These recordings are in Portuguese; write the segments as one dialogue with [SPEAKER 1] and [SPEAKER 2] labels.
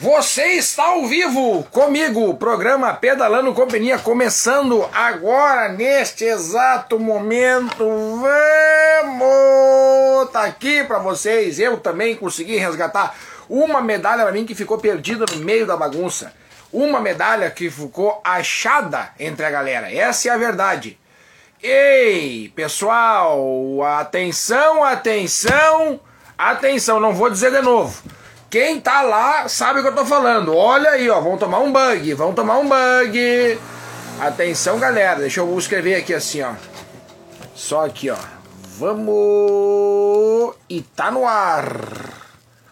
[SPEAKER 1] Você está ao vivo comigo, programa Pedalando Companhia, começando agora, neste exato momento. Vamos! Tá aqui para vocês. Eu também consegui resgatar uma medalha para mim que ficou perdida no meio da bagunça. Uma medalha que ficou achada entre a galera. Essa é a verdade. Ei, pessoal, atenção, atenção, atenção, não vou dizer de novo. Quem tá lá sabe o que eu tô falando. Olha aí, ó, vão tomar um bug, vão tomar um bug. Atenção, galera. Deixa eu escrever aqui assim, ó. Só aqui, ó. Vamos e tá no ar.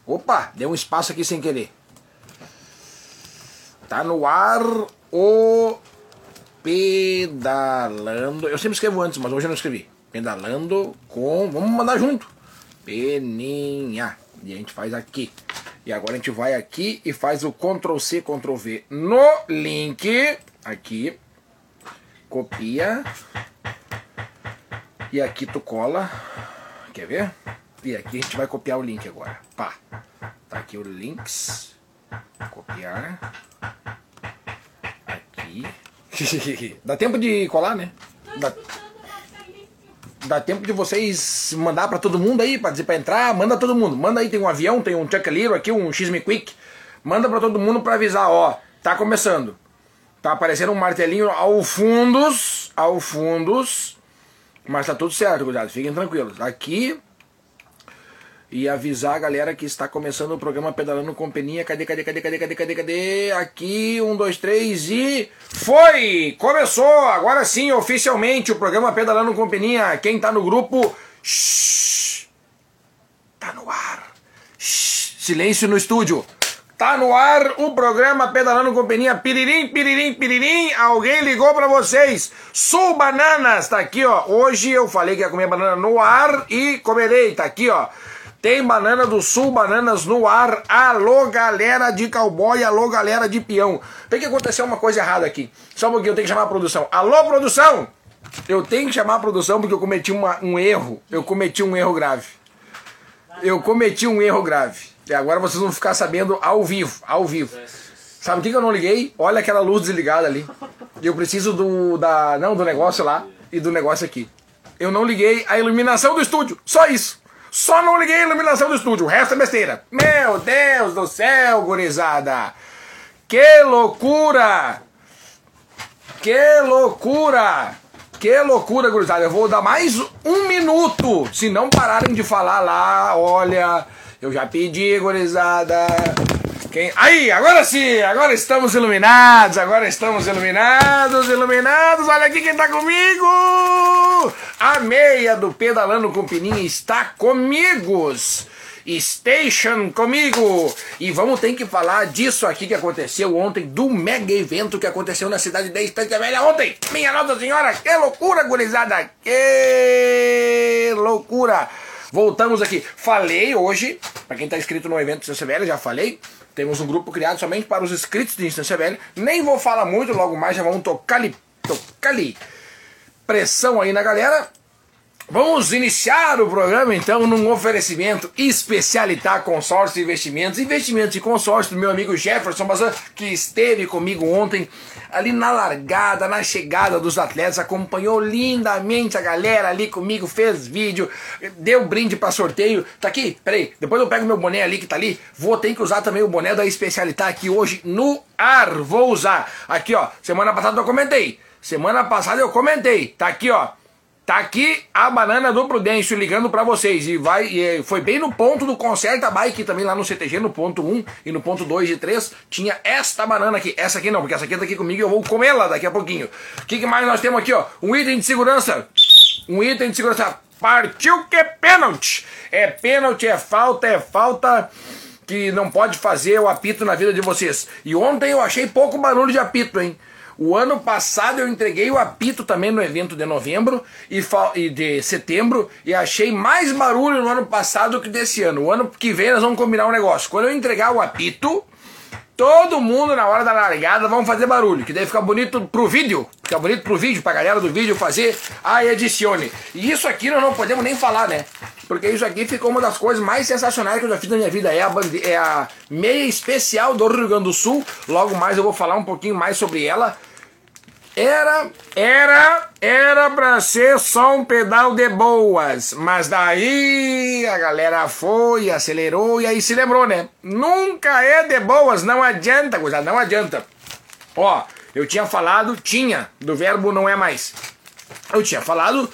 [SPEAKER 1] Opa, deu um espaço aqui sem querer. Tá no ar o pedalando. Eu sempre escrevo antes, mas hoje eu não escrevi. Pedalando com. Vamos mandar junto. Peninha. E a gente faz aqui. E agora a gente vai aqui e faz o Ctrl C, Ctrl V no link. Aqui. Copia. E aqui tu cola. Quer ver? E aqui a gente vai copiar o link agora. Pá. Tá aqui o links. Copiar. Aqui. Dá tempo de colar, né? Dá dá tempo de vocês mandar para todo mundo aí, para dizer para entrar, manda todo mundo. Manda aí, tem um avião, tem um Chuck Little aqui, um X-Me Quick. Manda para todo mundo para avisar, ó, tá começando. Tá aparecendo um martelinho ao fundos, ao fundos. Mas tá tudo certo, cuidado, fiquem tranquilos. Aqui e avisar a galera que está começando o programa Pedalando com Peninha. Cadê, cadê, cadê, cadê, cadê, cadê, cadê? Aqui, um, dois, três e. Foi! Começou! Agora sim, oficialmente, o programa Pedalando com Peninha. Quem tá no grupo. Shhh, tá no ar. Shhh, silêncio no estúdio. Tá no ar o programa Pedalando com Peninha. Piririm, piririm, piririm. Alguém ligou para vocês. Sul Bananas, tá aqui, ó. Hoje eu falei que ia comer banana no ar e comerei. Tá aqui, ó. Tem Banana do Sul, Bananas no ar. Alô, galera de cowboy, alô, galera de peão. Tem que acontecer uma coisa errada aqui. Só um pouquinho, eu tenho que chamar a produção. Alô, produção! Eu tenho que chamar a produção porque eu cometi uma, um erro. Eu cometi um erro grave. Eu cometi um erro grave. E agora vocês vão ficar sabendo ao vivo, ao vivo. Sabe o que, que eu não liguei? Olha aquela luz desligada ali. Eu preciso do da não do negócio lá e do negócio aqui. Eu não liguei a iluminação do estúdio. Só isso. Só não liguei a iluminação do estúdio, o resto é besteira. Meu Deus do céu, gurizada! Que loucura! Que loucura! Que loucura, gurizada! Eu vou dar mais um minuto. Se não pararem de falar lá, olha, eu já pedi, gurizada. Quem... Aí, agora sim, agora estamos iluminados, agora estamos iluminados, iluminados. Olha aqui quem está comigo! A meia do Pedalando com Pininha está comigo. Station comigo! E vamos ter que falar disso aqui que aconteceu ontem, do mega evento que aconteceu na cidade da Estância Velha ontem! Minha Nossa Senhora, que loucura, gurizada! Que loucura! Voltamos aqui. Falei hoje, para quem está inscrito no evento Estância Velha, já falei, temos um grupo criado somente para os inscritos de Instância Velha. Nem vou falar muito, logo mais já vamos tocar ali, tocar ali. Pressão aí na galera. Vamos iniciar o programa então num oferecimento Especialitar Consórcio e Investimentos, investimentos e consórcio do meu amigo Jefferson Bazan, que esteve comigo ontem ali na largada, na chegada dos atletas, acompanhou lindamente a galera ali comigo, fez vídeo, deu brinde para sorteio. Tá aqui, peraí, depois eu pego meu boné ali que tá ali, vou ter que usar também o boné da Especialitar aqui hoje no ar, vou usar. Aqui ó, semana passada eu comentei, semana passada eu comentei, tá aqui ó. Tá aqui a banana do Prudêncio ligando para vocês. E vai e foi bem no ponto do Concerta Bike também lá no CTG, no ponto 1 e no ponto 2 e 3. Tinha esta banana aqui. Essa aqui não, porque essa aqui tá aqui comigo e eu vou comê-la daqui a pouquinho. O que, que mais nós temos aqui, ó? Um item de segurança. Um item de segurança. Partiu que é pênalti. É pênalti, é falta, é falta que não pode fazer o apito na vida de vocês. E ontem eu achei pouco barulho de apito, hein? O ano passado eu entreguei o apito também no evento de novembro e, e de setembro e achei mais barulho no ano passado que desse ano. O ano que vem nós vamos combinar um negócio. Quando eu entregar o apito, Todo mundo na hora da largada vamos fazer barulho, que daí fica bonito pro vídeo, fica bonito pro vídeo, pra galera do vídeo fazer a edicione. E isso aqui nós não podemos nem falar, né? Porque isso aqui ficou uma das coisas mais sensacionais que eu já fiz na minha vida. É a, é a meia especial do Rio Grande do Sul. Logo mais eu vou falar um pouquinho mais sobre ela. Era, era, era pra ser só um pedal de boas, mas daí a galera foi, acelerou e aí se lembrou, né? Nunca é de boas, não adianta, coisa, não adianta. Ó, eu tinha falado, tinha, do verbo não é mais. Eu tinha falado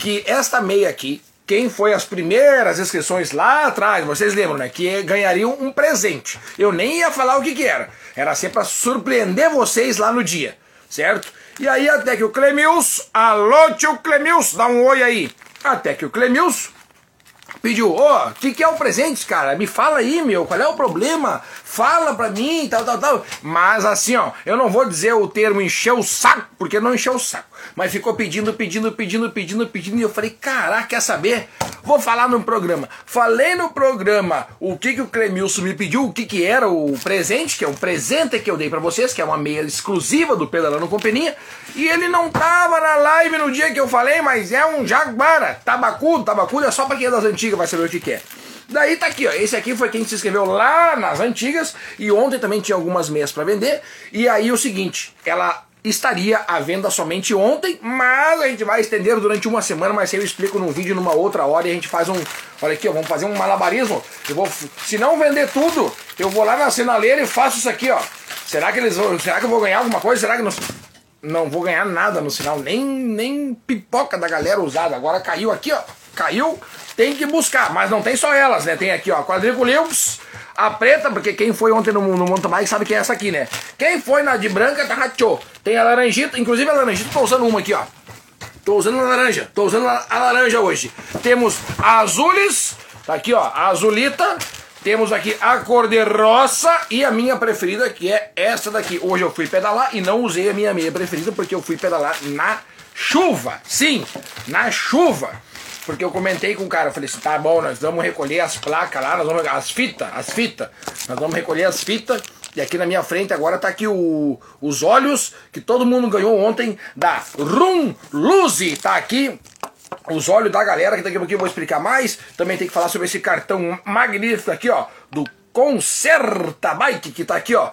[SPEAKER 1] que esta meia aqui, quem foi as primeiras inscrições lá atrás, vocês lembram, né? Que ganhariam um presente. Eu nem ia falar o que que era. Era sempre para surpreender vocês lá no dia certo? E aí até que o Clemils, alô tio Clemils, dá um oi aí. Até que o Clemils pediu, ô, oh, o que, que é o presente, cara? Me fala aí, meu, qual é o problema? Fala pra mim, tal, tal, tal. Mas assim, ó, eu não vou dizer o termo encher o saco, porque não encheu o saco. Mas ficou pedindo, pedindo, pedindo, pedindo, pedindo. E eu falei, caraca, quer saber? Vou falar no programa. Falei no programa o que, que o Clemilson me pediu, o que, que era o presente, que é um presente que eu dei para vocês, que é uma meia exclusiva do Pedalando Companhia. E ele não tava na live no dia que eu falei, mas é um jaguara. Tabacudo, tabacudo é só pra quem é das antigas, vai saber o que, que é. Daí tá aqui, ó. Esse aqui foi quem se inscreveu lá nas antigas. E ontem também tinha algumas meias para vender. E aí o seguinte, ela estaria à venda somente ontem, mas a gente vai estender durante uma semana, mas eu explico num vídeo numa outra hora e a gente faz um, olha aqui, ó, vamos fazer um malabarismo. Eu vou, se não vender tudo, eu vou lá na sinaleira e faço isso aqui, ó. Será que eles vão, será que eu vou ganhar alguma coisa? Será que não não vou ganhar nada no sinal, nem nem pipoca da galera usada. Agora caiu aqui, ó. Caiu, tem que buscar, mas não tem só elas, né? Tem aqui, ó, quadriculips, a preta, porque quem foi ontem no, no mountain bike sabe que é essa aqui, né? Quem foi na de branca, tá rachou. Tem a laranjita, inclusive a laranjita, tô usando uma aqui, ó. Tô usando a laranja, tô usando a, laranja hoje. Temos azules, tá aqui, ó, a azulita. Temos aqui a cor de roça e a minha preferida, que é essa daqui. Hoje eu fui pedalar e não usei a minha meia preferida porque eu fui pedalar na chuva. Sim, na chuva. Porque eu comentei com o cara, eu falei assim, tá bom, nós vamos recolher as placas lá, nós vamos as fitas, as fitas, nós vamos recolher as fitas. E aqui na minha frente agora tá aqui o, os olhos que todo mundo ganhou ontem da Rum Luzi, tá aqui os olhos da galera, que daqui a pouquinho eu vou explicar mais. Também tem que falar sobre esse cartão magnífico aqui, ó, do Concerta Bike, que tá aqui, ó.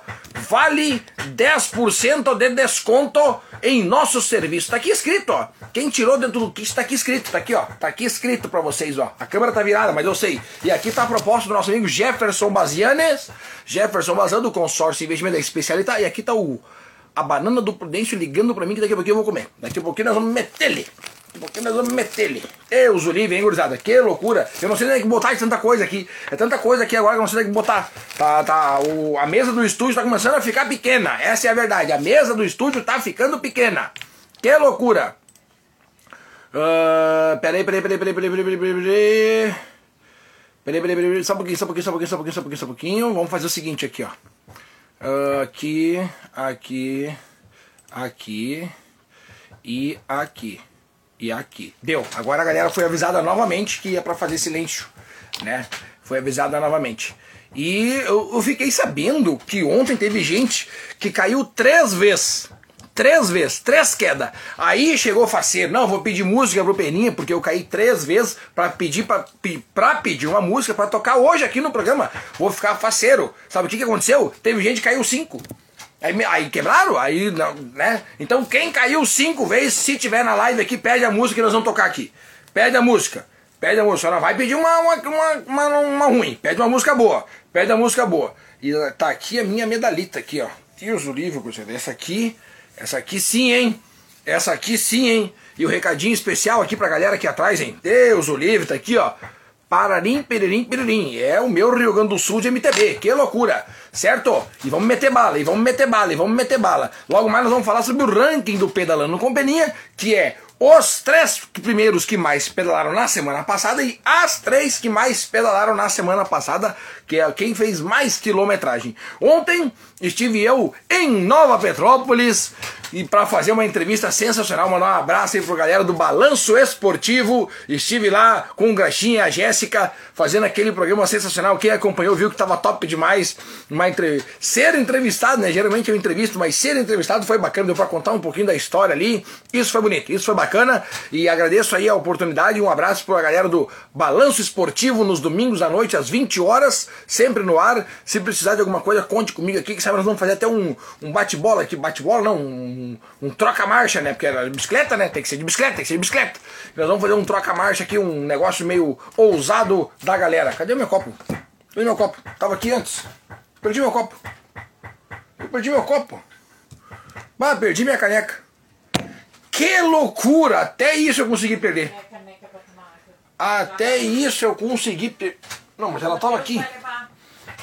[SPEAKER 1] Vale 10% de desconto em nosso serviço. Tá aqui escrito, ó. Quem tirou dentro do kit tá aqui escrito, tá aqui, ó. Tá aqui escrito para vocês, ó. A câmera tá virada, mas eu sei. E aqui tá a proposta do nosso amigo Jefferson Bazianes. Jefferson Bazan do consórcio investimento da especialidade. E aqui tá o a banana do Prudêncio ligando para mim que daqui a pouquinho eu vou comer. Daqui a pouquinho nós vamos meter ele. Porque nós vamos meter ele. Deus, o livre, hein, gurizada? Que loucura. Eu não sei nem que botar de tanta coisa aqui. É tanta coisa aqui agora que eu não sei nem que botar. Tá, tá, o, a mesa do estúdio tá começando a ficar pequena. Essa é a verdade. A mesa do estúdio tá ficando pequena. Que loucura. Uh, peraí, peraí, peraí, peraí, peraí, peraí, peraí, peraí. Peraí, peraí, peraí, só um pouquinho, só um pouquinho, só um pouquinho, só um pouquinho, só um pouquinho, só um pouquinho. Vamos fazer o seguinte aqui, ó. Uh, aqui, aqui, aqui e aqui e aqui. Deu. Agora a galera foi avisada novamente que ia para fazer silêncio, né? Foi avisada novamente. E eu, eu, fiquei sabendo que ontem teve gente que caiu três vezes. Três vezes, três quedas. Aí chegou faceiro, não, vou pedir música pro Peninha, porque eu caí três vezes para pedir pra, pra pedir uma música para tocar hoje aqui no programa. Vou ficar faceiro. Sabe o que, que aconteceu? Teve gente que caiu cinco. Aí, aí quebraram? Aí, não, né? Então quem caiu cinco vezes, se tiver na live aqui, pede a música que nós vamos tocar aqui. Pede a música. Pede a música. Ela vai pedir uma, uma, uma, uma, ruim. Pede uma música boa. Pede a música boa. E tá aqui a minha medalhita aqui, ó. Deus o livro, essa aqui, essa aqui sim, hein? Essa aqui sim, hein? E o recadinho especial aqui pra galera aqui atrás, hein? Deus o livro, tá aqui, ó. Pararim, peririm, peririm. É o meu Rio Grande do Sul de MTB. Que loucura, certo? E vamos meter bala, e vamos meter bala, e vamos meter bala. Logo mais nós vamos falar sobre o ranking do Pedalando Companhia, que é os três primeiros que mais pedalaram na semana passada e as três que mais pedalaram na semana passada, que é quem fez mais quilometragem. Ontem estive eu em Nova Petrópolis e para fazer uma entrevista sensacional, mandar um abraço aí pro galera do Balanço Esportivo. Estive lá com o Graxinha e a Jéssica fazendo aquele programa sensacional. Quem acompanhou viu que tava top demais. Uma entre... Ser entrevistado, né? Geralmente eu entrevisto, mas ser entrevistado foi bacana, deu pra contar um pouquinho da história ali. Isso foi bonito, isso foi bacana. E agradeço aí a oportunidade. Um abraço pra galera do Balanço Esportivo nos domingos à noite, às 20 horas, sempre no ar. Se precisar de alguma coisa, conte comigo aqui, que sabe, nós vamos fazer até um, um bate-bola aqui. Bate-bola não, um, um troca-marcha, né? Porque era bicicleta, né? Tem que ser de bicicleta, tem que ser de bicicleta. Nós vamos fazer um troca-marcha aqui, um negócio meio ousado da galera. Cadê o meu copo? Cadê meu copo? Tava aqui antes. Perdi meu copo. Eu perdi meu copo. Ah, perdi minha caneca. Que loucura! Até isso eu consegui perder. Até isso eu consegui perder. Não, mas ela tava aqui.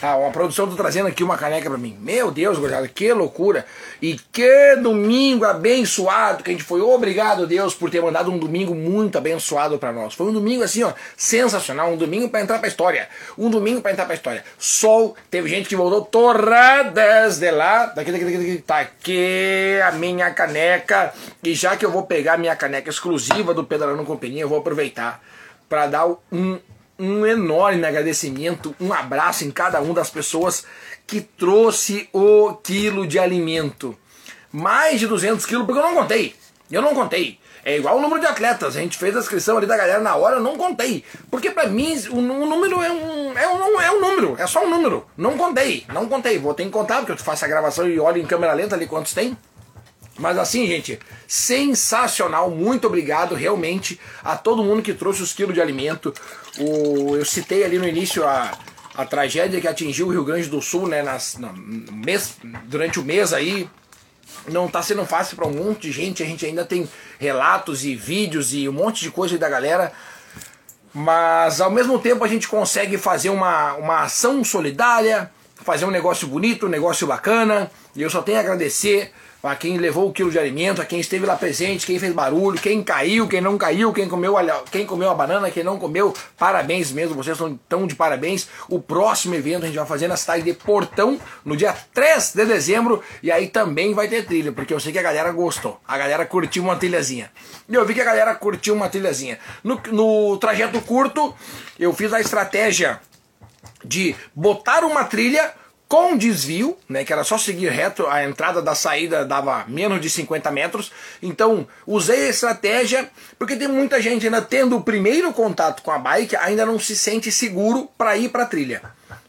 [SPEAKER 1] Ah, uma produção tá trazendo aqui uma caneca para mim. Meu Deus, gurizada, que loucura. E que domingo abençoado que a gente foi. Obrigado, Deus, por ter mandado um domingo muito abençoado para nós. Foi um domingo assim, ó, sensacional, um domingo para entrar pra história. Um domingo para entrar pra história. Sol, teve gente que voltou torradas de lá. Daqui, daqui, daqui, daqui. Tá aqui a minha caneca. E já que eu vou pegar minha caneca exclusiva do Pedalando Companhia, eu vou aproveitar para dar um um enorme agradecimento, um abraço em cada uma das pessoas que trouxe o quilo de alimento. Mais de 200 quilos, porque eu não contei. Eu não contei. É igual o número de atletas. A gente fez a inscrição ali da galera na hora, eu não contei. Porque para mim o, o, número é um, é, um, é um número, é só um número. Não contei, não contei. Vou ter que contar, porque eu faço a gravação e olho em câmera lenta ali quantos tem. Mas assim, gente, sensacional. Muito obrigado realmente a todo mundo que trouxe os quilos de alimento. O, eu citei ali no início a, a tragédia que atingiu o Rio Grande do Sul, né, nas, no mês, durante o mês aí. Não está sendo fácil para um monte de gente. A gente ainda tem relatos e vídeos e um monte de coisa da galera. Mas ao mesmo tempo a gente consegue fazer uma, uma ação solidária, fazer um negócio bonito, um negócio bacana. E eu só tenho a agradecer a quem levou o quilo de alimento, a quem esteve lá presente, quem fez barulho, quem caiu, quem não caiu, quem comeu, quem comeu a banana, quem não comeu, parabéns mesmo, vocês estão tão de parabéns. O próximo evento a gente vai fazer na cidade de Portão, no dia 3 de dezembro, e aí também vai ter trilha, porque eu sei que a galera gostou, a galera curtiu uma trilhazinha. E eu vi que a galera curtiu uma trilhazinha. No, no trajeto curto, eu fiz a estratégia de botar uma trilha com desvio, né, que era só seguir reto, a entrada da saída dava menos de 50 metros. Então, usei a estratégia, porque tem muita gente ainda tendo o primeiro contato com a bike, ainda não se sente seguro para ir para a trilha.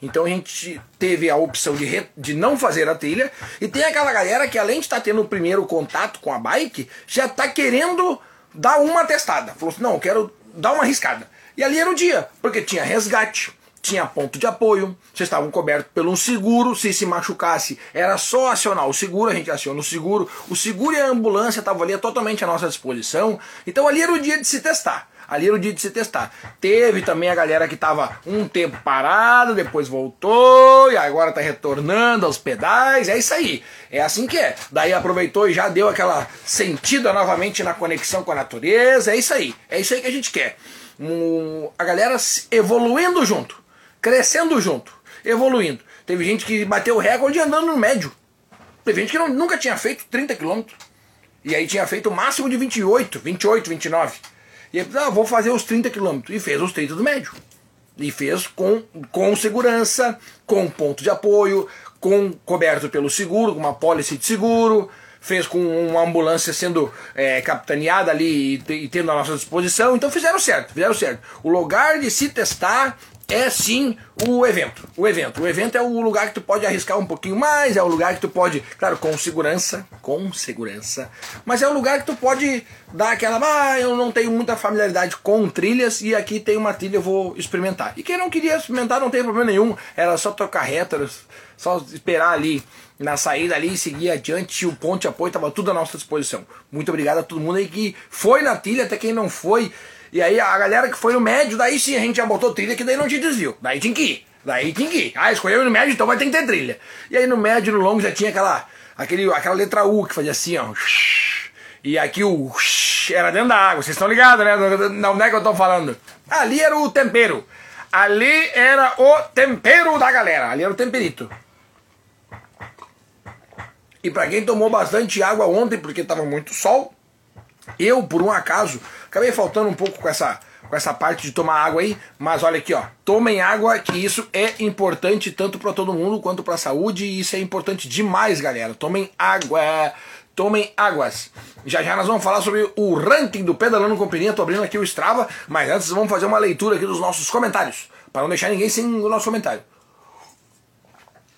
[SPEAKER 1] Então a gente teve a opção de, re... de não fazer a trilha, e tem aquela galera que além de estar tá tendo o primeiro contato com a bike, já está querendo dar uma testada. Falou assim, não, eu quero dar uma arriscada. E ali era o dia, porque tinha resgate, tinha ponto de apoio, vocês estavam cobertos pelo um seguro, se se machucasse era só acionar o seguro, a gente aciona o seguro, o seguro e a ambulância estavam ali totalmente à nossa disposição, então ali era o dia de se testar. Ali era o dia de se testar. Teve também a galera que estava um tempo parado, depois voltou e agora está retornando aos pedais. É isso aí. É assim que é. Daí aproveitou e já deu aquela sentida novamente na conexão com a natureza. É isso aí. É isso aí que a gente quer. Um, a galera evoluindo junto crescendo junto, evoluindo. Teve gente que bateu o recorde andando no médio. Teve gente que não, nunca tinha feito 30 km. E aí tinha feito o máximo de 28, 28, 29. E aí, ah, vou fazer os 30 km. E fez os 30 do médio. E fez com, com segurança, com ponto de apoio, com coberto pelo seguro, com uma pólice de seguro, fez com uma ambulância sendo é, capitaneada ali e, e, tendo à nossa disposição. Então fizeram certo, fizeram certo. O lugar de se testar é sim o evento. O evento. O evento é o lugar que tu pode arriscar um pouquinho mais, é o lugar que tu pode, claro, com segurança, com segurança, mas é o lugar que tu pode dar aquela, ah, eu não tenho muita familiaridade com trilhas e aqui tem uma trilha, eu vou experimentar. E quem não queria experimentar não tem problema nenhum, era só tocar reto, só esperar ali na saída ali e seguir adiante, o ponto de apoio estava tudo à nossa disposição. Muito obrigado a todo mundo aí que foi na trilha, até quem não foi, e aí a galera que foi no médio, daí sim a gente já botou trilha que daí não tinha desvio. Daí tinha que ir. Daí tinha que ir. Ah, escolheu no médio, então vai ter que ter trilha. E aí no médio e no longo já tinha aquela, aquele, aquela letra U que fazia assim, ó. E aqui o era dentro da água. Vocês estão ligados, né? Não é que eu tô falando. Ali era o tempero. Ali era o tempero da galera. Ali era o temperito. E para quem tomou bastante água ontem, porque estava muito sol, eu, por um acaso, acabei faltando um pouco com essa, com essa parte de tomar água aí, mas olha aqui, ó, tomem água, que isso é importante tanto para todo mundo quanto para a saúde, e isso é importante demais, galera. Tomem água, tomem águas. Já já nós vamos falar sobre o ranking do Pedalando Companhia, tô abrindo aqui o Strava, mas antes vamos fazer uma leitura aqui dos nossos comentários, para não deixar ninguém sem o nosso comentário.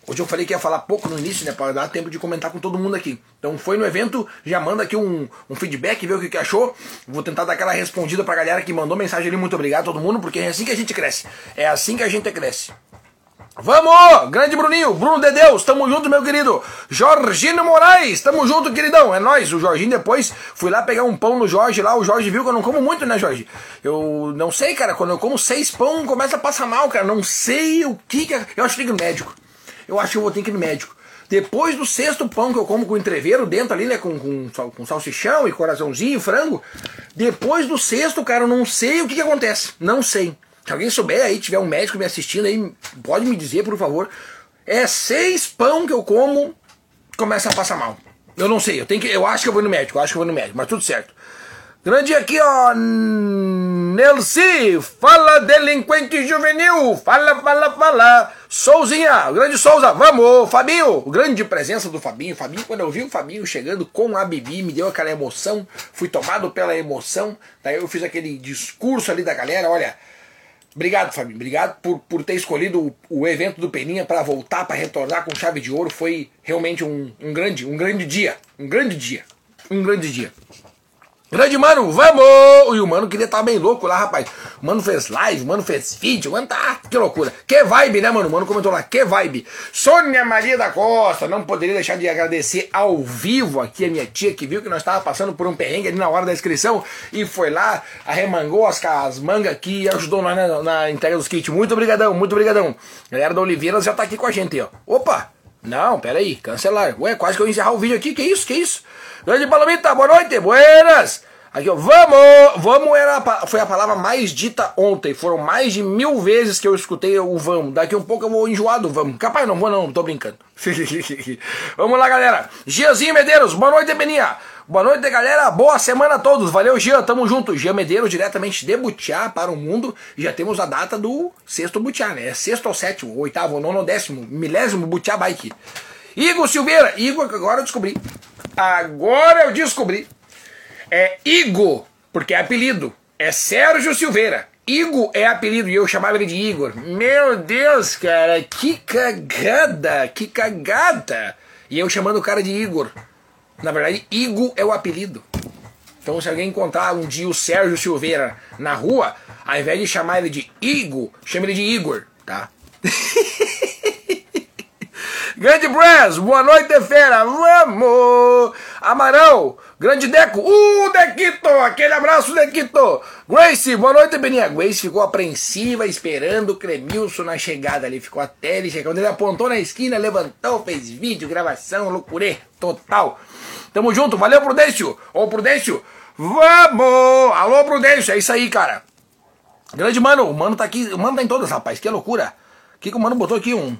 [SPEAKER 1] Hoje eu falei que ia falar pouco no início, né? Para dar tempo de comentar com todo mundo aqui. Então foi no evento, já manda aqui um, um feedback, ver o que, que achou. Vou tentar dar aquela respondida pra galera que mandou mensagem ali. Muito obrigado a todo mundo, porque é assim que a gente cresce. É assim que a gente cresce. Vamos! Grande Bruninho, Bruno de Deus, tamo junto, meu querido. Jorginho Moraes, tamo junto, queridão. É nós, o Jorginho depois fui lá pegar um pão no Jorge lá. O Jorge viu que eu não como muito, né, Jorge? Eu não sei, cara. Quando eu como seis pão, começa a passar mal, cara. Não sei o que que. É. Eu acho que ligo médico eu acho que eu vou ter que ir no médico. Depois do sexto pão que eu como com entreveiro dentro ali, né? Com, com, com salsichão e coraçãozinho e frango. Depois do sexto, cara, eu não sei o que, que acontece. Não sei. Se alguém souber aí, tiver um médico me assistindo aí, pode me dizer, por favor. É seis pão que eu como, começa a passar mal. Eu não sei, eu tenho que. Eu acho que eu vou no médico, eu acho que eu vou no médico, mas tudo certo. Grande aqui, ó. Nelci, fala delinquente juvenil, fala, fala, fala. Souzinha, grande Souza, vamos, Fabinho, grande presença do Fabinho. Fabinho, quando eu vi o Fabinho chegando com a Bibi, me deu aquela emoção, fui tomado pela emoção. Daí eu fiz aquele discurso ali da galera, olha. Obrigado, Fabinho, obrigado por, por ter escolhido o, o evento do Peninha para voltar, para retornar com chave de ouro. Foi realmente um, um grande, um grande dia, um grande dia, um grande dia. Grande mano, vamos! E o mano queria estar tá bem louco lá, rapaz. O mano fez live, o mano fez vídeo, o mano tá. Que loucura. Que vibe, né, mano? O mano comentou lá, que vibe. Sônia Maria da Costa, não poderia deixar de agradecer ao vivo aqui a minha tia que viu que nós estávamos passando por um perrengue ali na hora da inscrição e foi lá, arremangou as, as mangas aqui e ajudou nós na, na entrega dos kits. Muito obrigadão, muito obrigadão. Galera da Oliveira já tá aqui com a gente, ó. Opa! Não, pera aí, cancelar. Ué, quase que eu ia encerrar o vídeo aqui, que isso, que isso? Grande Palomita, boa noite, buenas! Aqui, ó, vamos! Vamos era foi a palavra mais dita ontem. Foram mais de mil vezes que eu escutei o vamos. Daqui um pouco eu vou enjoar do vamos. Capaz, não vou não, tô brincando. vamos lá, galera. Gianzinho Medeiros, boa noite, Beninha. Boa noite, galera. Boa semana a todos. Valeu, Gian. Tamo junto. Gian Medeiros, diretamente de Butiá para o mundo. Já temos a data do sexto Butiá, né? Sexto ou sétimo, oitavo, nono décimo, milésimo Butiá Bike. Igor Silveira. Igor, agora eu descobri. Agora eu descobri. É Igor, porque é apelido. É Sérgio Silveira. Igor é apelido e eu chamava ele de Igor. Meu Deus, cara, que cagada, que cagada. E eu chamando o cara de Igor. Na verdade, Igor é o apelido. Então, se alguém encontrar um dia o Sérgio Silveira na rua, ao invés de chamar ele de Igor, chame ele de Igor, tá? Grande Brass, boa noite, fera. Vamos! Amarão, grande Deco. Uh, Dequito, aquele abraço, Dequito. Grace, boa noite, Beninha. Grace ficou apreensiva, esperando o Cremilson na chegada ali. Ficou até ele chegar. Quando ele apontou na esquina, levantou, fez vídeo, gravação, loucurê, total. Tamo junto, valeu, Prudêncio. Ô, Prudêncio, vamos! Alô, Prudêncio, é isso aí, cara. Grande mano, o mano tá aqui, o mano tá em todas, rapaz, que loucura. O que, que o mano botou aqui? Um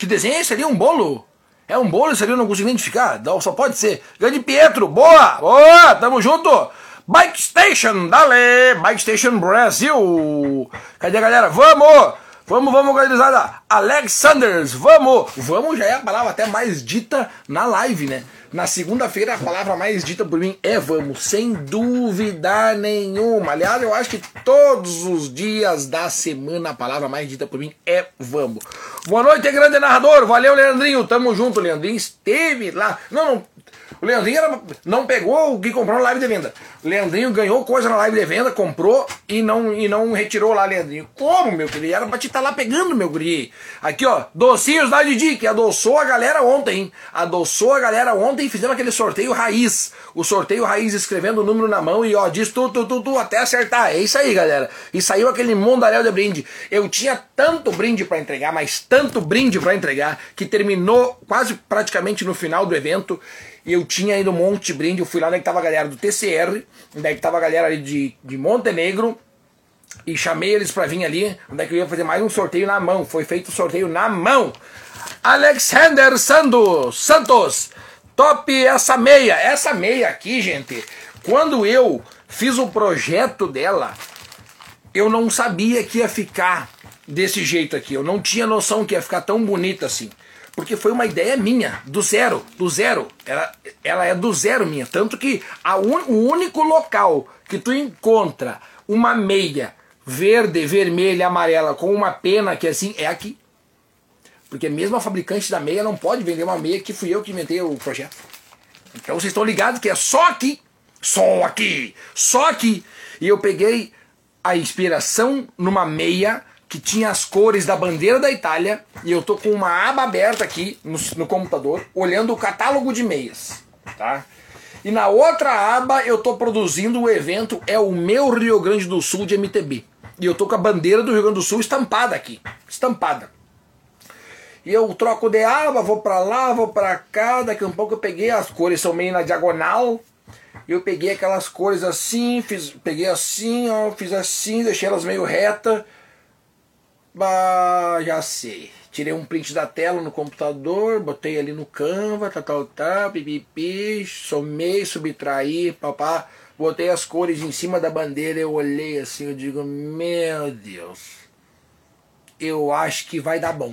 [SPEAKER 1] que desenho esse ali? Um bolo? É um bolo esse ali, eu não consigo identificar. Não, só pode ser. Grande Pietro, boa! Boa! Tamo junto! Bike Station, dale! Bike Station Brasil! Cadê a galera? Vamos! Vamos, vamos, organizada! Alex Sanders, vamos! Vamos já é a palavra até mais dita na live, né? Na segunda-feira, a palavra mais dita por mim é vamos, sem dúvida nenhuma. Aliás, eu acho que todos os dias da semana a palavra mais dita por mim é vamos. Boa noite, grande narrador. Valeu, Leandrinho. Tamo junto, Leandrinho. Esteve lá. Não, não. O Leandrinho era, não pegou o que comprou na live de venda. O Leandrinho ganhou coisa na live de venda, comprou e não, e não retirou lá, Leandrinho. Como, meu querido? Era pra te estar tá lá pegando, meu guri. Aqui, ó, docinhos da Didi, que adoçou a galera ontem, hein? Adoçou a galera ontem e fizemos aquele sorteio raiz. O sorteio raiz escrevendo o número na mão e, ó, diz tu, tu, tu, tu, até acertar. É isso aí, galera. E saiu aquele mundaréu de brinde. Eu tinha tanto brinde para entregar, mas tanto brinde para entregar, que terminou quase praticamente no final do evento. E eu tinha ainda um monte de brinde. Eu fui lá onde tava a galera do TCR, onde tava a galera de, de Montenegro. E chamei eles para vir ali, onde é que eu ia fazer mais um sorteio na mão. Foi feito o sorteio na mão. Alexander Santos, Santos, top essa meia. Essa meia aqui, gente, quando eu fiz o projeto dela, eu não sabia que ia ficar desse jeito aqui. Eu não tinha noção que ia ficar tão bonita assim. Porque foi uma ideia minha, do zero, do zero. Ela, ela é do zero minha. Tanto que a un, o único local que tu encontra uma meia verde, vermelha, amarela com uma pena que é assim é aqui. Porque mesmo a fabricante da meia não pode vender uma meia que fui eu que inventei o projeto. Então vocês estão ligados que é só aqui, só aqui, só aqui. E eu peguei a inspiração numa meia que tinha as cores da bandeira da Itália e eu tô com uma aba aberta aqui no, no computador, olhando o catálogo de meias, tá? E na outra aba eu tô produzindo o evento é o meu Rio Grande do Sul de MTB. E eu tô com a bandeira do Rio Grande do Sul estampada aqui, estampada. E eu troco de aba, vou para lá, vou para cá, daqui a um pouco eu peguei as cores são meio na diagonal. Eu peguei aquelas cores assim, fiz, peguei assim, ó, fiz assim, deixei elas meio reta Bah, já sei. Tirei um print da tela no computador, botei ali no Canva, tal, tal, tal, pipipi, somei, subtraí, papá. Botei as cores em cima da bandeira, eu olhei assim, eu digo, meu Deus, eu acho que vai dar bom.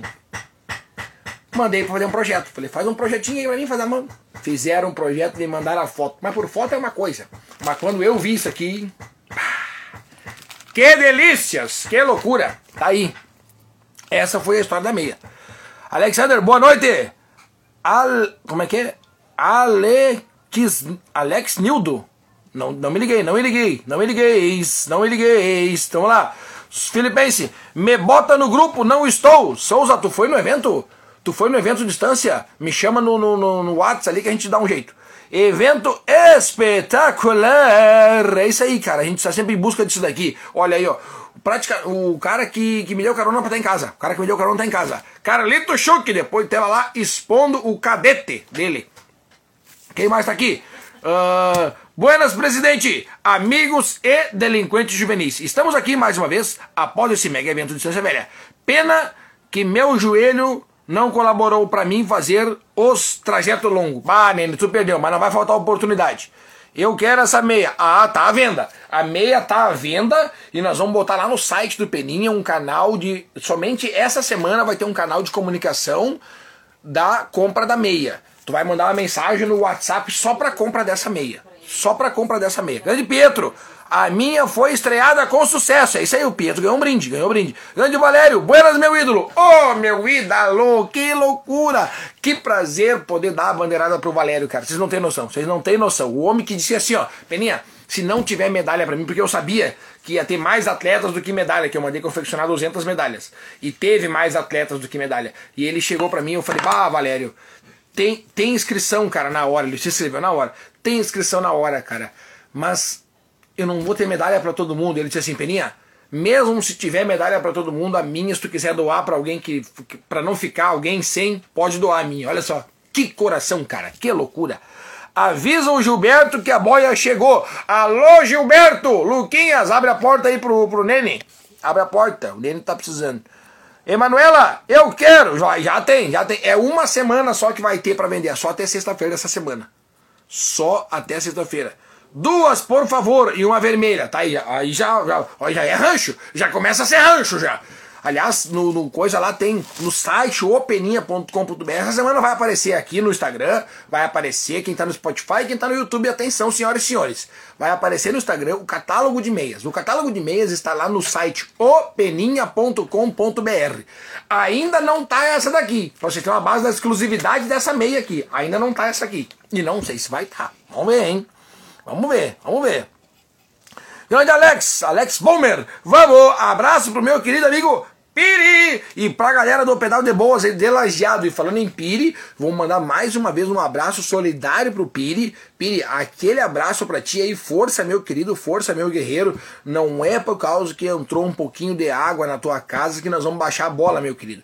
[SPEAKER 1] Mandei para fazer um projeto. Falei, faz um projetinho aí pra mim, faz a mão. Fizeram um projeto e mandaram a foto. Mas por foto é uma coisa. Mas quando eu vi isso aqui. Que delícias! Que loucura! Tá aí. Essa foi a história da meia. Alexander, boa noite. Al, como é que é? Alex, Alex Nildo. Não, não me liguei, não me liguei, não me liguei, não me liguei. Então lá. Filipense, me bota no grupo, não estou. Souza, tu foi no evento? Tu foi no evento de distância? Me chama no, no, no, no WhatsApp ali que a gente dá um jeito. Evento espetacular! É isso aí, cara. A gente está sempre em busca disso daqui. Olha aí, ó prática, o cara que, que me deu carona pra estar em casa. O cara que me deu carona tá em casa. Carlito Schuch, depois de tela lá expondo o cadete dele. Quem mais tá aqui? Uh, buenas, presidente, amigos e delinquentes juvenis. Estamos aqui mais uma vez após esse mega evento de distância velha. Pena que meu joelho não colaborou para mim fazer os trajetos longos. Ah, Nene, tu perdeu, mas não vai faltar oportunidade. Eu quero essa meia. Ah, tá à venda. A meia tá à venda e nós vamos botar lá no site do Peninha um canal de. Somente essa semana vai ter um canal de comunicação da compra da meia. Tu vai mandar uma mensagem no WhatsApp só pra compra dessa meia. Só pra compra dessa meia. Grande Pietro, a minha foi estreada com sucesso. É isso aí, o Pietro ganhou um brinde, ganhou um brinde. Grande Valério, buenas, meu ídolo. Oh, meu ídolo, que loucura. Que prazer poder dar a bandeirada pro Valério, cara. Vocês não têm noção, vocês não têm noção. O homem que disse assim, ó, Peninha, se não tiver medalha para mim, porque eu sabia que ia ter mais atletas do que medalha, que eu mandei confeccionar 200 medalhas. E teve mais atletas do que medalha. E ele chegou para mim, eu falei, bah, Valério, tem, tem inscrição, cara, na hora. Ele se inscreveu na hora. Tem inscrição na hora, cara. Mas eu não vou ter medalha para todo mundo. Ele disse assim, Peninha, mesmo se tiver medalha para todo mundo, a minha, se tu quiser doar para alguém que, para não ficar alguém sem, pode doar a minha. Olha só, que coração, cara, que loucura. Avisa o Gilberto que a boia chegou. Alô, Gilberto! Luquinhas, abre a porta aí pro, pro Nene. Abre a porta, o Nene tá precisando. Emanuela, eu quero! Já, já tem, já tem. É uma semana só que vai ter para vender. É só até sexta-feira dessa semana. Só até sexta-feira. Duas, por favor, e uma vermelha. Tá aí, aí já, já, já é rancho. Já começa a ser rancho já. Aliás, no, no, coisa lá tem no site openinha.com.br. Essa semana vai aparecer aqui no Instagram, vai aparecer quem tá no Spotify quem tá no YouTube. Atenção, senhoras e senhores. Vai aparecer no Instagram o catálogo de meias. O catálogo de meias está lá no site openinha.com.br. Ainda não tá essa daqui. Pra você ter uma base da exclusividade dessa meia aqui. Ainda não tá essa aqui. E não sei se vai estar. Tá. Vamos ver, hein? Vamos ver, vamos ver. Grande Alex, Alex Bomer, vamos, abraço pro meu querido amigo Piri! E pra galera do Pedal de Boas de Lajeado. E falando em Piri, vou mandar mais uma vez um abraço solidário pro Piri. Piri, aquele abraço pra ti aí, força meu querido, força meu guerreiro. Não é por causa que entrou um pouquinho de água na tua casa que nós vamos baixar a bola, meu querido.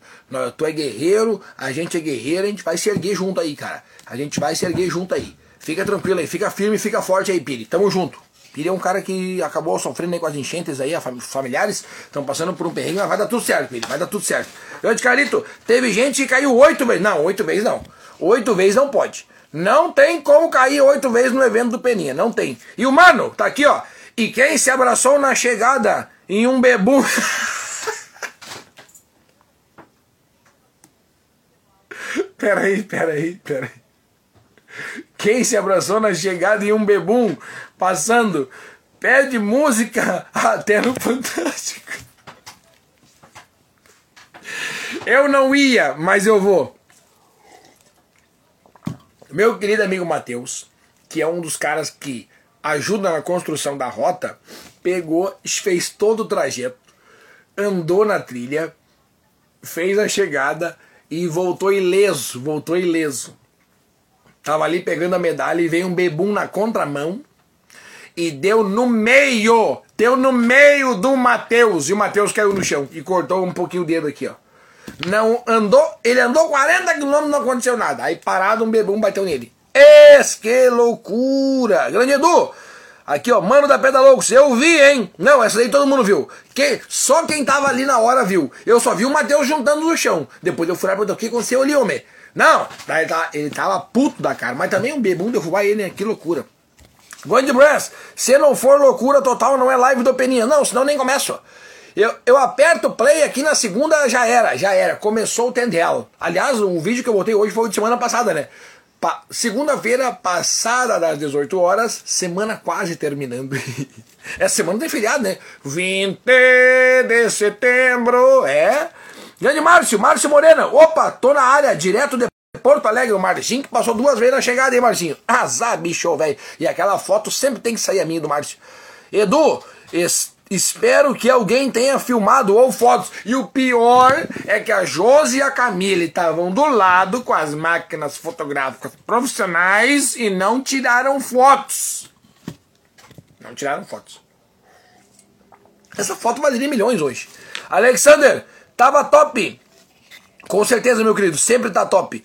[SPEAKER 1] Tu é guerreiro, a gente é guerreiro, a gente vai se erguer junto aí, cara. A gente vai se erguer junto aí. Fica tranquilo aí, fica firme, fica forte aí, Piri. Tamo junto. Piri é um cara que acabou sofrendo com as enchentes aí, familiares, estão passando por um perrengue, mas vai dar tudo certo, Piri, vai dar tudo certo. Grande Carlito, teve gente que caiu oito vezes. Não, oito vezes não. Oito vezes não pode. Não tem como cair oito vezes no evento do Peninha, não tem. E o mano, tá aqui, ó. E quem se abraçou na chegada em um bebum. peraí, peraí, peraí. Quem se abraçou na chegada em um bebum passando pede música até no Fantástico. Eu não ia, mas eu vou. Meu querido amigo Matheus, que é um dos caras que ajuda na construção da rota, pegou, fez todo o trajeto, andou na trilha, fez a chegada e voltou ileso, voltou ileso. Tava ali pegando a medalha e veio um bebum na contramão e deu no meio, deu no meio do Matheus. E o Matheus caiu no chão e cortou um pouquinho o dedo aqui, ó. Não andou, ele andou 40 quilômetros não aconteceu nada. Aí parado um bebum bateu nele. Es que loucura! Grande Edu! Aqui, ó, mano da Pedra Loucos, eu vi, hein? Não, essa daí todo mundo viu. Que, só quem tava ali na hora viu. Eu só vi o Matheus juntando no chão. Depois eu fui lá e perguntei o que aconteceu ali, homem. Não, ele tava, ele tava puto da cara, mas também um bebum derrubar ele, né? Que loucura. Grande Brass, se não for loucura total, não é live do Peninha. Não, senão nem começo. Eu, eu aperto play aqui na segunda, já era, já era. Começou o Tendel. Aliás, o vídeo que eu botei hoje foi de semana passada, né? Pa Segunda-feira, passada das 18 horas, semana quase terminando. Essa semana tem feriado, né? 20 de setembro, é. Grande Márcio, Márcio Morena. Opa, tô na área, direto de Porto Alegre, o Marcinho, que passou duas vezes na chegada, hein, Marcinho? Azar, bicho, velho. E aquela foto sempre tem que sair a minha do Márcio. Edu, esse Espero que alguém tenha filmado ou fotos. E o pior é que a Josi e a Camille estavam do lado com as máquinas fotográficas profissionais e não tiraram fotos. Não tiraram fotos. Essa foto valeria milhões hoje. Alexander, tava top. Com certeza, meu querido, sempre tá top.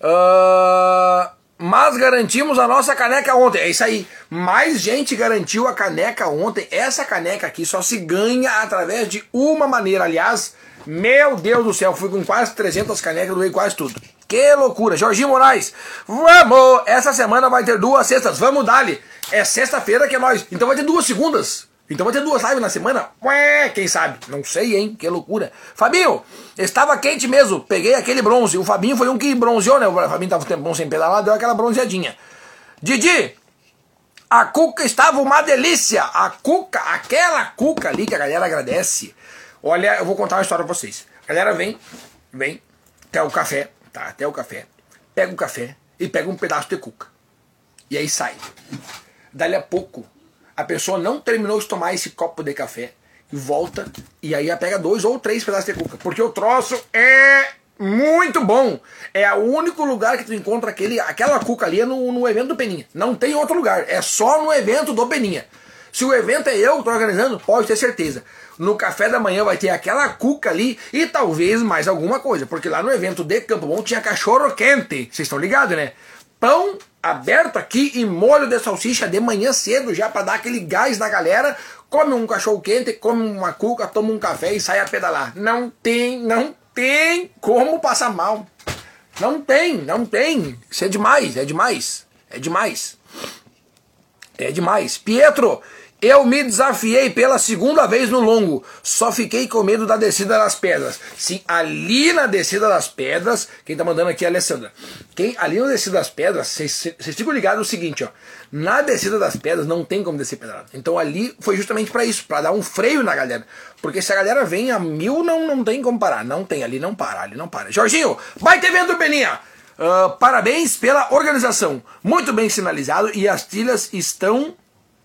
[SPEAKER 1] Uh, mas garantimos a nossa caneca ontem. É isso aí. Mais gente garantiu a caneca ontem. Essa caneca aqui só se ganha através de uma maneira. Aliás, meu Deus do céu, fui com quase 300 canecas, doei quase tudo. Que loucura. Jorginho Moraes, vamos! Essa semana vai ter duas sextas. Vamos dali. É sexta-feira que é nós. Então vai ter duas segundas. Então vai ter duas lives na semana? Ué, quem sabe? Não sei, hein? Que loucura. Fabinho, estava quente mesmo. Peguei aquele bronze. O Fabinho foi um que bronzeou, né? O Fabinho tava um tempão sem pedalar, deu aquela bronzeadinha. Didi, a cuca estava uma delícia. A cuca, aquela cuca ali que a galera agradece. Olha, eu vou contar uma história pra vocês. A galera vem, vem, até o café, tá? Até o café. Pega o café e pega um pedaço de cuca. E aí sai. Dali a pouco a pessoa não terminou de tomar esse copo de café e volta e aí pega dois ou três pedaços de cuca. Porque o troço é muito bom. É o único lugar que tu encontra aquele, aquela cuca ali é no, no evento do Peninha. Não tem outro lugar. É só no evento do Peninha. Se o evento é eu que organizando, pode ter certeza. No café da manhã vai ter aquela cuca ali e talvez mais alguma coisa. Porque lá no evento de Campo Bom tinha cachorro quente. Vocês estão ligados, né? Pão aberto aqui e molho de salsicha de manhã cedo já para dar aquele gás na galera. Come um cachorro quente, come uma cuca, toma um café e sai a pedalar. Não tem, não tem como passar mal. Não tem, não tem. Isso é demais, é demais. É demais. É demais. Pietro, eu me desafiei pela segunda vez no longo. Só fiquei com medo da descida das pedras. Sim, ali na descida das pedras, quem tá mandando aqui é a Alessandra. Quem, ali na descida das pedras, vocês ficam ligados no seguinte, ó. Na descida das pedras não tem como descer pedrada. Então ali foi justamente para isso, para dar um freio na galera. Porque se a galera vem a mil, não, não tem como parar. Não tem, ali não para, ali não para. Jorginho, vai ter vento, Beninha! Uh, parabéns pela organização. Muito bem sinalizado e as trilhas estão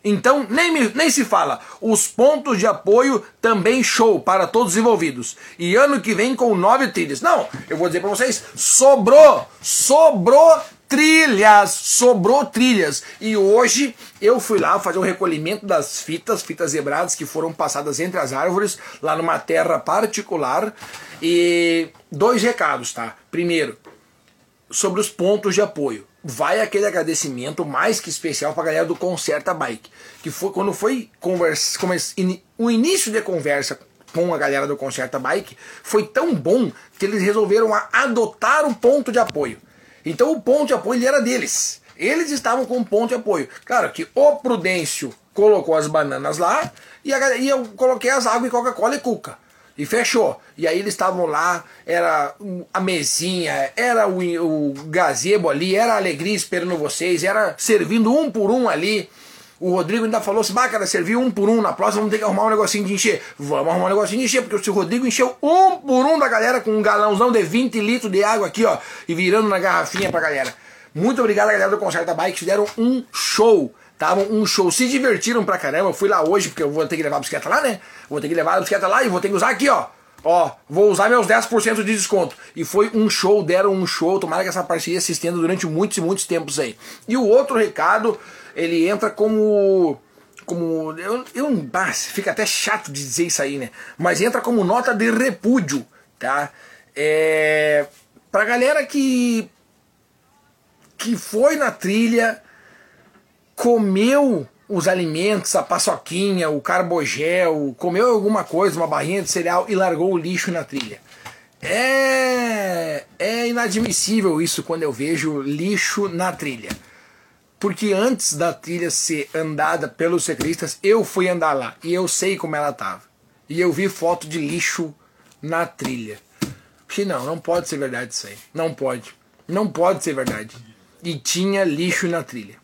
[SPEAKER 1] então, nem, nem se fala. Os pontos de apoio também show para todos os envolvidos. E ano que vem com nove trilhas. Não, eu vou dizer para vocês, sobrou, sobrou trilhas, sobrou trilhas. E hoje eu fui lá fazer o recolhimento das fitas, fitas zebradas que foram passadas entre as árvores, lá numa terra particular. E dois recados, tá? Primeiro, sobre os pontos de apoio. Vai aquele agradecimento mais que especial para a galera do Concerta Bike, que foi quando foi conversa, o início de conversa com a galera do Concerta Bike foi tão bom que eles resolveram adotar o ponto de apoio. Então o ponto de apoio era deles. Eles estavam com um ponto de apoio. Claro que o Prudêncio colocou as bananas lá e, a, e eu coloquei as águas e Coca-Cola e Cuca. E fechou. E aí eles estavam lá, era a mesinha, era o, o gazebo ali, era a alegria esperando vocês, era servindo um por um ali. O Rodrigo ainda falou assim, bacana, serviu um por um, na próxima vamos ter que arrumar um negocinho de encher. Vamos arrumar um negocinho de encher, porque o Rodrigo encheu um por um da galera com um galãozão de 20 litros de água aqui, ó, e virando na garrafinha pra galera. Muito obrigado, galera do Concerta Bike, fizeram um show. Estavam um show, se divertiram pra caramba. Eu fui lá hoje, porque eu vou ter que levar a bicicleta lá, né? Vou ter que levar a bicicleta lá e vou ter que usar aqui, ó. Ó, vou usar meus 10% de desconto. E foi um show, deram um show. Tomara que essa parceria se estenda durante muitos e muitos tempos aí. E o outro recado, ele entra como. Como. Eu, eu, ah, fica até chato de dizer isso aí, né? Mas entra como nota de repúdio, tá? É. Pra galera que. que foi na trilha comeu os alimentos, a paçoquinha, o carbogel, comeu alguma coisa, uma barrinha de cereal e largou o lixo na trilha. É, é inadmissível isso quando eu vejo lixo na trilha. Porque antes da trilha ser andada pelos ciclistas, eu fui andar lá e eu sei como ela tava. E eu vi foto de lixo na trilha. Que não, não pode ser verdade isso aí. Não pode. Não pode ser verdade. E tinha lixo na trilha.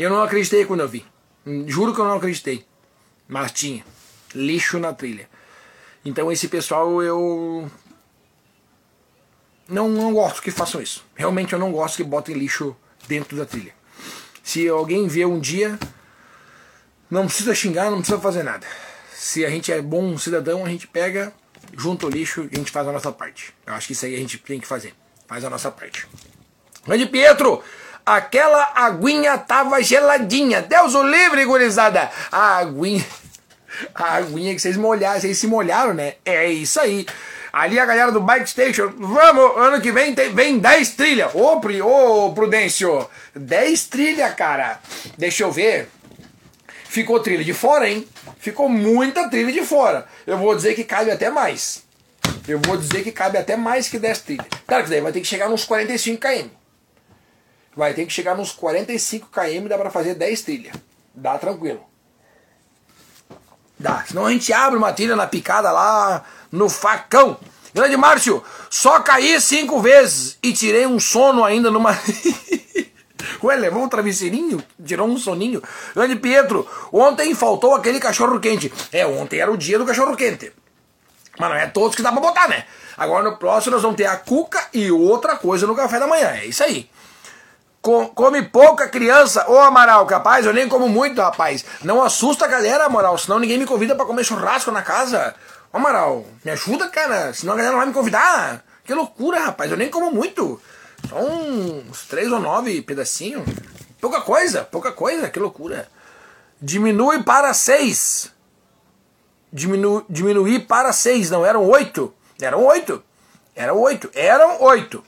[SPEAKER 1] Eu não acreditei quando eu vi. Juro que eu não acreditei. Mas tinha. Lixo na trilha. Então esse pessoal eu. Não, não gosto que façam isso. Realmente eu não gosto que botem lixo dentro da trilha. Se alguém vê um dia, não precisa xingar, não precisa fazer nada. Se a gente é bom cidadão, a gente pega, junta o lixo e a gente faz a nossa parte. Eu acho que isso aí a gente tem que fazer. Faz a nossa parte. Grande Pietro! Aquela aguinha tava geladinha. Deus o livre, gurizada. A aguinha. A aguinha que vocês molharam, vocês se molharam, né? É isso aí. Ali a galera do Bike Station, vamos, ano que vem tem, vem 10 trilha. Ô, Pri, ô, Prudêncio, 10 trilha, cara. Deixa eu ver. Ficou trilha de fora, hein? Ficou muita trilha de fora. Eu vou dizer que cabe até mais. Eu vou dizer que cabe até mais que 10 trilhas. Claro que daí vai ter que chegar nos 45 km. Vai ter que chegar nos 45 km, dá para fazer 10 trilhas. Dá tranquilo. Dá. Senão a gente abre uma trilha na picada lá no facão. Grande Márcio, só caí cinco vezes e tirei um sono ainda numa. Ué, levou um travesseirinho, tirou um soninho. Grande Pietro, ontem faltou aquele cachorro quente. É, ontem era o dia do cachorro quente. Mas não é todos que dá pra botar, né? Agora no próximo nós vamos ter a cuca e outra coisa no café da manhã. É isso aí come pouca criança. Ô Amaral, capaz, eu nem como muito, rapaz. Não assusta a galera, Amaral, senão ninguém me convida para comer churrasco na casa. Ô Amaral, me ajuda, cara, senão a galera não vai me convidar. Que loucura, rapaz, eu nem como muito. Só uns três ou nove pedacinhos. Pouca coisa, pouca coisa, que loucura. Diminui para seis. Diminu, diminuir para seis, não, eram oito. Eram oito. Eram oito. Eram oito.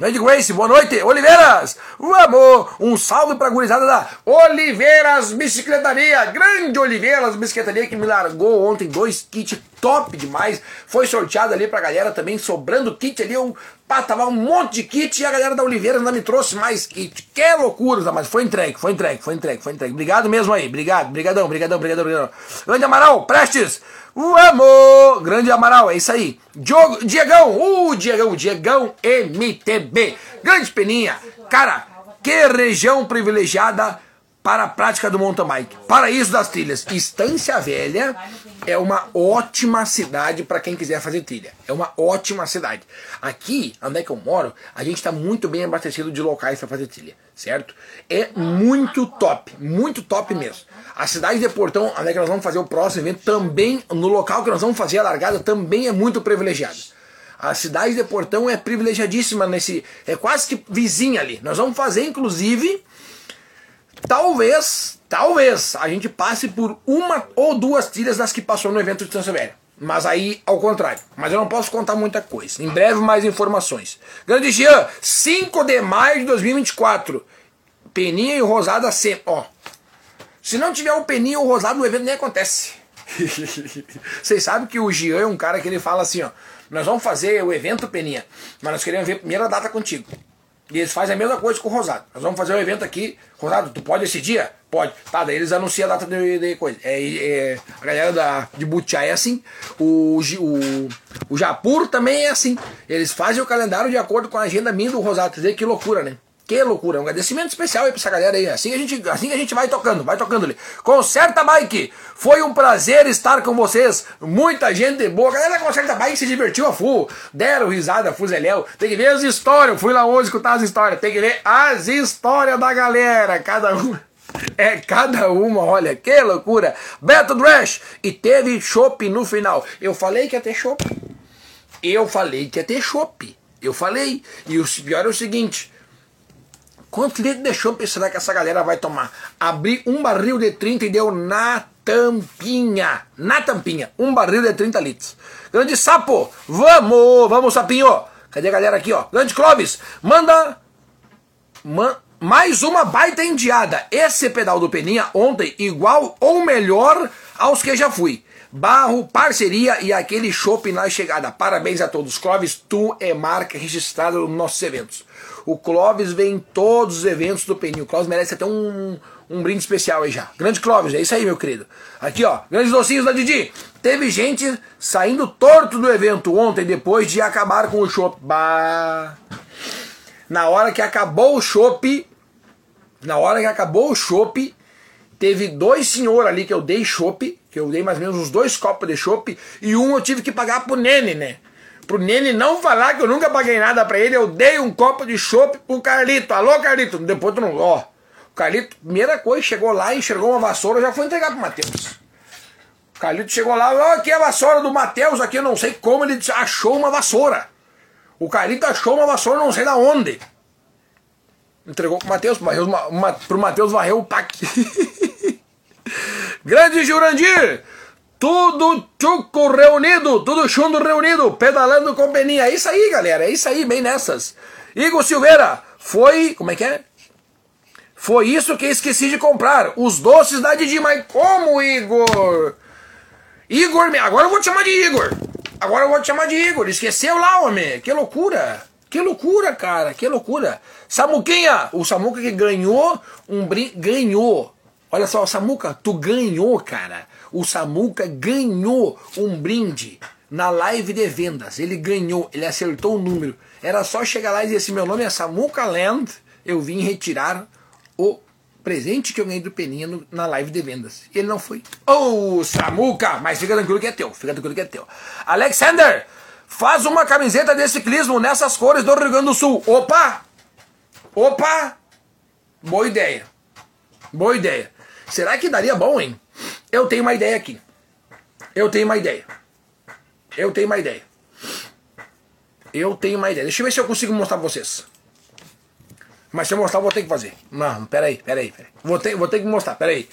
[SPEAKER 1] Grande Grace, boa noite. Oliveiras, vamos! Um salve pra gurizada da Oliveiras Bicicletaria. Grande Oliveiras Bicicletaria que me largou ontem dois kits top demais. Foi sorteado ali pra galera também, sobrando kit ali. Eu, pá, tava um monte de kit e a galera da Oliveiras ainda me trouxe mais kit. Que loucura, mas foi entregue, foi entregue, foi entregue, foi entregue. Obrigado mesmo aí, obrigado, brigadão, brigadão, brigadão, brigadão. Grande Amaral, prestes! Vamos! Grande Amaral, é isso aí. Diogo, Diegão, uh, Diegão, Diegão MTB. Grande Peninha. Cara, que região privilegiada para a prática do mountain bike. Paraíso das trilhas. Estância Velha é uma ótima cidade para quem quiser fazer trilha. É uma ótima cidade. Aqui, onde é que eu moro, a gente está muito bem abastecido de locais para fazer trilha, certo? É muito top, muito top mesmo. A cidade de Portão, onde é que nós vamos fazer o próximo evento, também, no local que nós vamos fazer a largada, também é muito privilegiada. A cidade de Portão é privilegiadíssima nesse. É quase que vizinha ali. Nós vamos fazer, inclusive, talvez, talvez, a gente passe por uma ou duas trilhas das que passou no evento de Velha. Mas aí, ao contrário. Mas eu não posso contar muita coisa. Em breve, mais informações. Grande Jean, 5 de maio de 2024. Peninha e Rosada sempre. Ó. Se não tiver o Peninha e o Rosado, o evento nem acontece. Vocês sabem que o Jean é um cara que ele fala assim, ó. Nós vamos fazer o evento Peninha, mas nós queremos ver a primeira data contigo. E eles fazem a mesma coisa com o Rosado. Nós vamos fazer um evento aqui. Rosado, tu pode esse dia? Pode. Tá, daí eles anunciam a data de, de coisa. É, é, a galera da, de Butiá é assim. O, o, o Japur também é assim. Eles fazem o calendário de acordo com a agenda minha do Rosado. Quer dizer, que loucura, né? Que loucura, um agradecimento especial aí pra essa galera aí. Assim a gente, assim a gente vai tocando, vai tocando ali. Conserta Bike, foi um prazer estar com vocês. Muita gente boa. A galera da Conserta Bike se divertiu a full. Deram risada, fuzeléu. Tem que ver as histórias. Fui lá hoje escutar as histórias. Tem que ver as histórias da galera. Cada uma. É cada uma, olha, que loucura. Beto Drash. E teve chopp no final. Eu falei que ia ter chopp. Eu falei que ia ter chopp. Eu falei. E o pior é o seguinte. Quanto litro de chopp será que essa galera vai tomar? Abri um barril de 30 e deu na tampinha. Na tampinha. Um barril de 30 litros. Grande sapo, vamos, vamos sapinho. Cadê a galera aqui, ó? Grande Clóvis, manda... Man, mais uma baita indiada. Esse pedal do Peninha ontem igual ou melhor aos que já fui. Barro, parceria e aquele chopp na chegada. Parabéns a todos. Clóvis, tu é marca registrada nos nossos eventos. O Clóvis vem em todos os eventos do Peninho. O Clóvis merece até um, um brinde especial aí já. Grande Clóvis, é isso aí, meu querido. Aqui, ó, grandes docinhos da Didi. Teve gente saindo torto do evento ontem, depois de acabar com o chopp. Bah. Na hora que acabou o chopp, na hora que acabou o chopp, teve dois senhores ali que eu dei chopp, que eu dei mais ou menos uns dois copos de chopp, e um eu tive que pagar pro Nene, né? Pro Nene não falar que eu nunca paguei nada pra ele, eu dei um copo de chopp pro Carlito. Alô, Carlito? Depois tu não. Ó. O Carlito, primeira coisa, chegou lá, enxergou uma vassoura, já foi entregar pro Matheus. O Carlito chegou lá, ó, aqui é a vassoura do Matheus, aqui eu não sei como, ele achou uma vassoura. O Carlito achou uma vassoura, não sei da onde. Entregou pro Matheus, pro Matheus varreu o pack. Grande Jurandir! Tudo chuco reunido, tudo chundo reunido, pedalando com peninha. É isso aí, galera, é isso aí, bem nessas. Igor Silveira, foi. Como é que é? Foi isso que esqueci de comprar. Os doces da Didi. Mas como, Igor? Igor, agora eu vou te chamar de Igor. Agora eu vou te chamar de Igor. Esqueceu lá, homem. Que loucura. Que loucura, cara. Que loucura. Samuquinha. O Samuca que ganhou um brinco. Ganhou. Olha só, Samuca, tu ganhou, cara o Samuca ganhou um brinde na live de vendas. Ele ganhou, ele acertou o número. Era só chegar lá e dizer assim: meu nome é Samuca Land, eu vim retirar o presente que eu ganhei do Peninha no, na live de vendas. E ele não foi. Ô, oh, Samuca! Mas fica tranquilo que é teu, fica tranquilo que é teu. Alexander, faz uma camiseta de ciclismo nessas cores do Rio Grande do Sul. Opa! Opa! Boa ideia. Boa ideia. Será que daria bom, hein? Eu tenho uma ideia aqui. Eu tenho uma ideia. Eu tenho uma ideia. Eu tenho uma ideia. Deixa eu ver se eu consigo mostrar pra vocês. Mas se eu mostrar, eu vou ter que fazer. Não, peraí, peraí, peraí. Vou ter, vou ter que mostrar, peraí.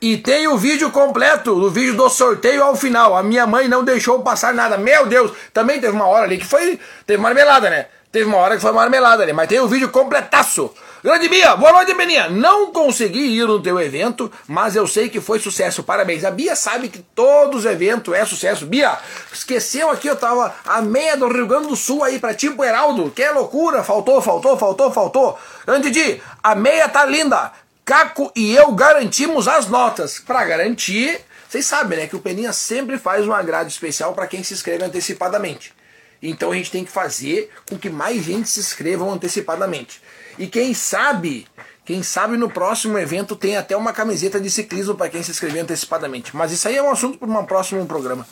[SPEAKER 1] E tem o vídeo completo, o vídeo do sorteio ao final. A minha mãe não deixou passar nada. Meu Deus, também teve uma hora ali que foi. Teve marmelada, né? Teve uma hora que foi marmelada ali, mas tem o vídeo completaço. Grande Bia, boa noite, Beninha. Não consegui ir no teu evento, mas eu sei que foi sucesso. Parabéns. A Bia sabe que todos os eventos é sucesso. Bia, esqueceu aqui, eu tava a meia do Rio Grande do Sul aí pra Tipo Heraldo. Que loucura. Faltou, faltou, faltou, faltou. Grande Di, a meia tá linda. Caco e eu garantimos as notas. Para garantir, vocês sabem, né, que o Peninha sempre faz um agrado especial para quem se inscreve antecipadamente. Então a gente tem que fazer com que mais gente se inscrevam antecipadamente. E quem sabe, quem sabe no próximo evento tem até uma camiseta de ciclismo para quem se inscrever antecipadamente. Mas isso aí é um assunto para um próximo programa.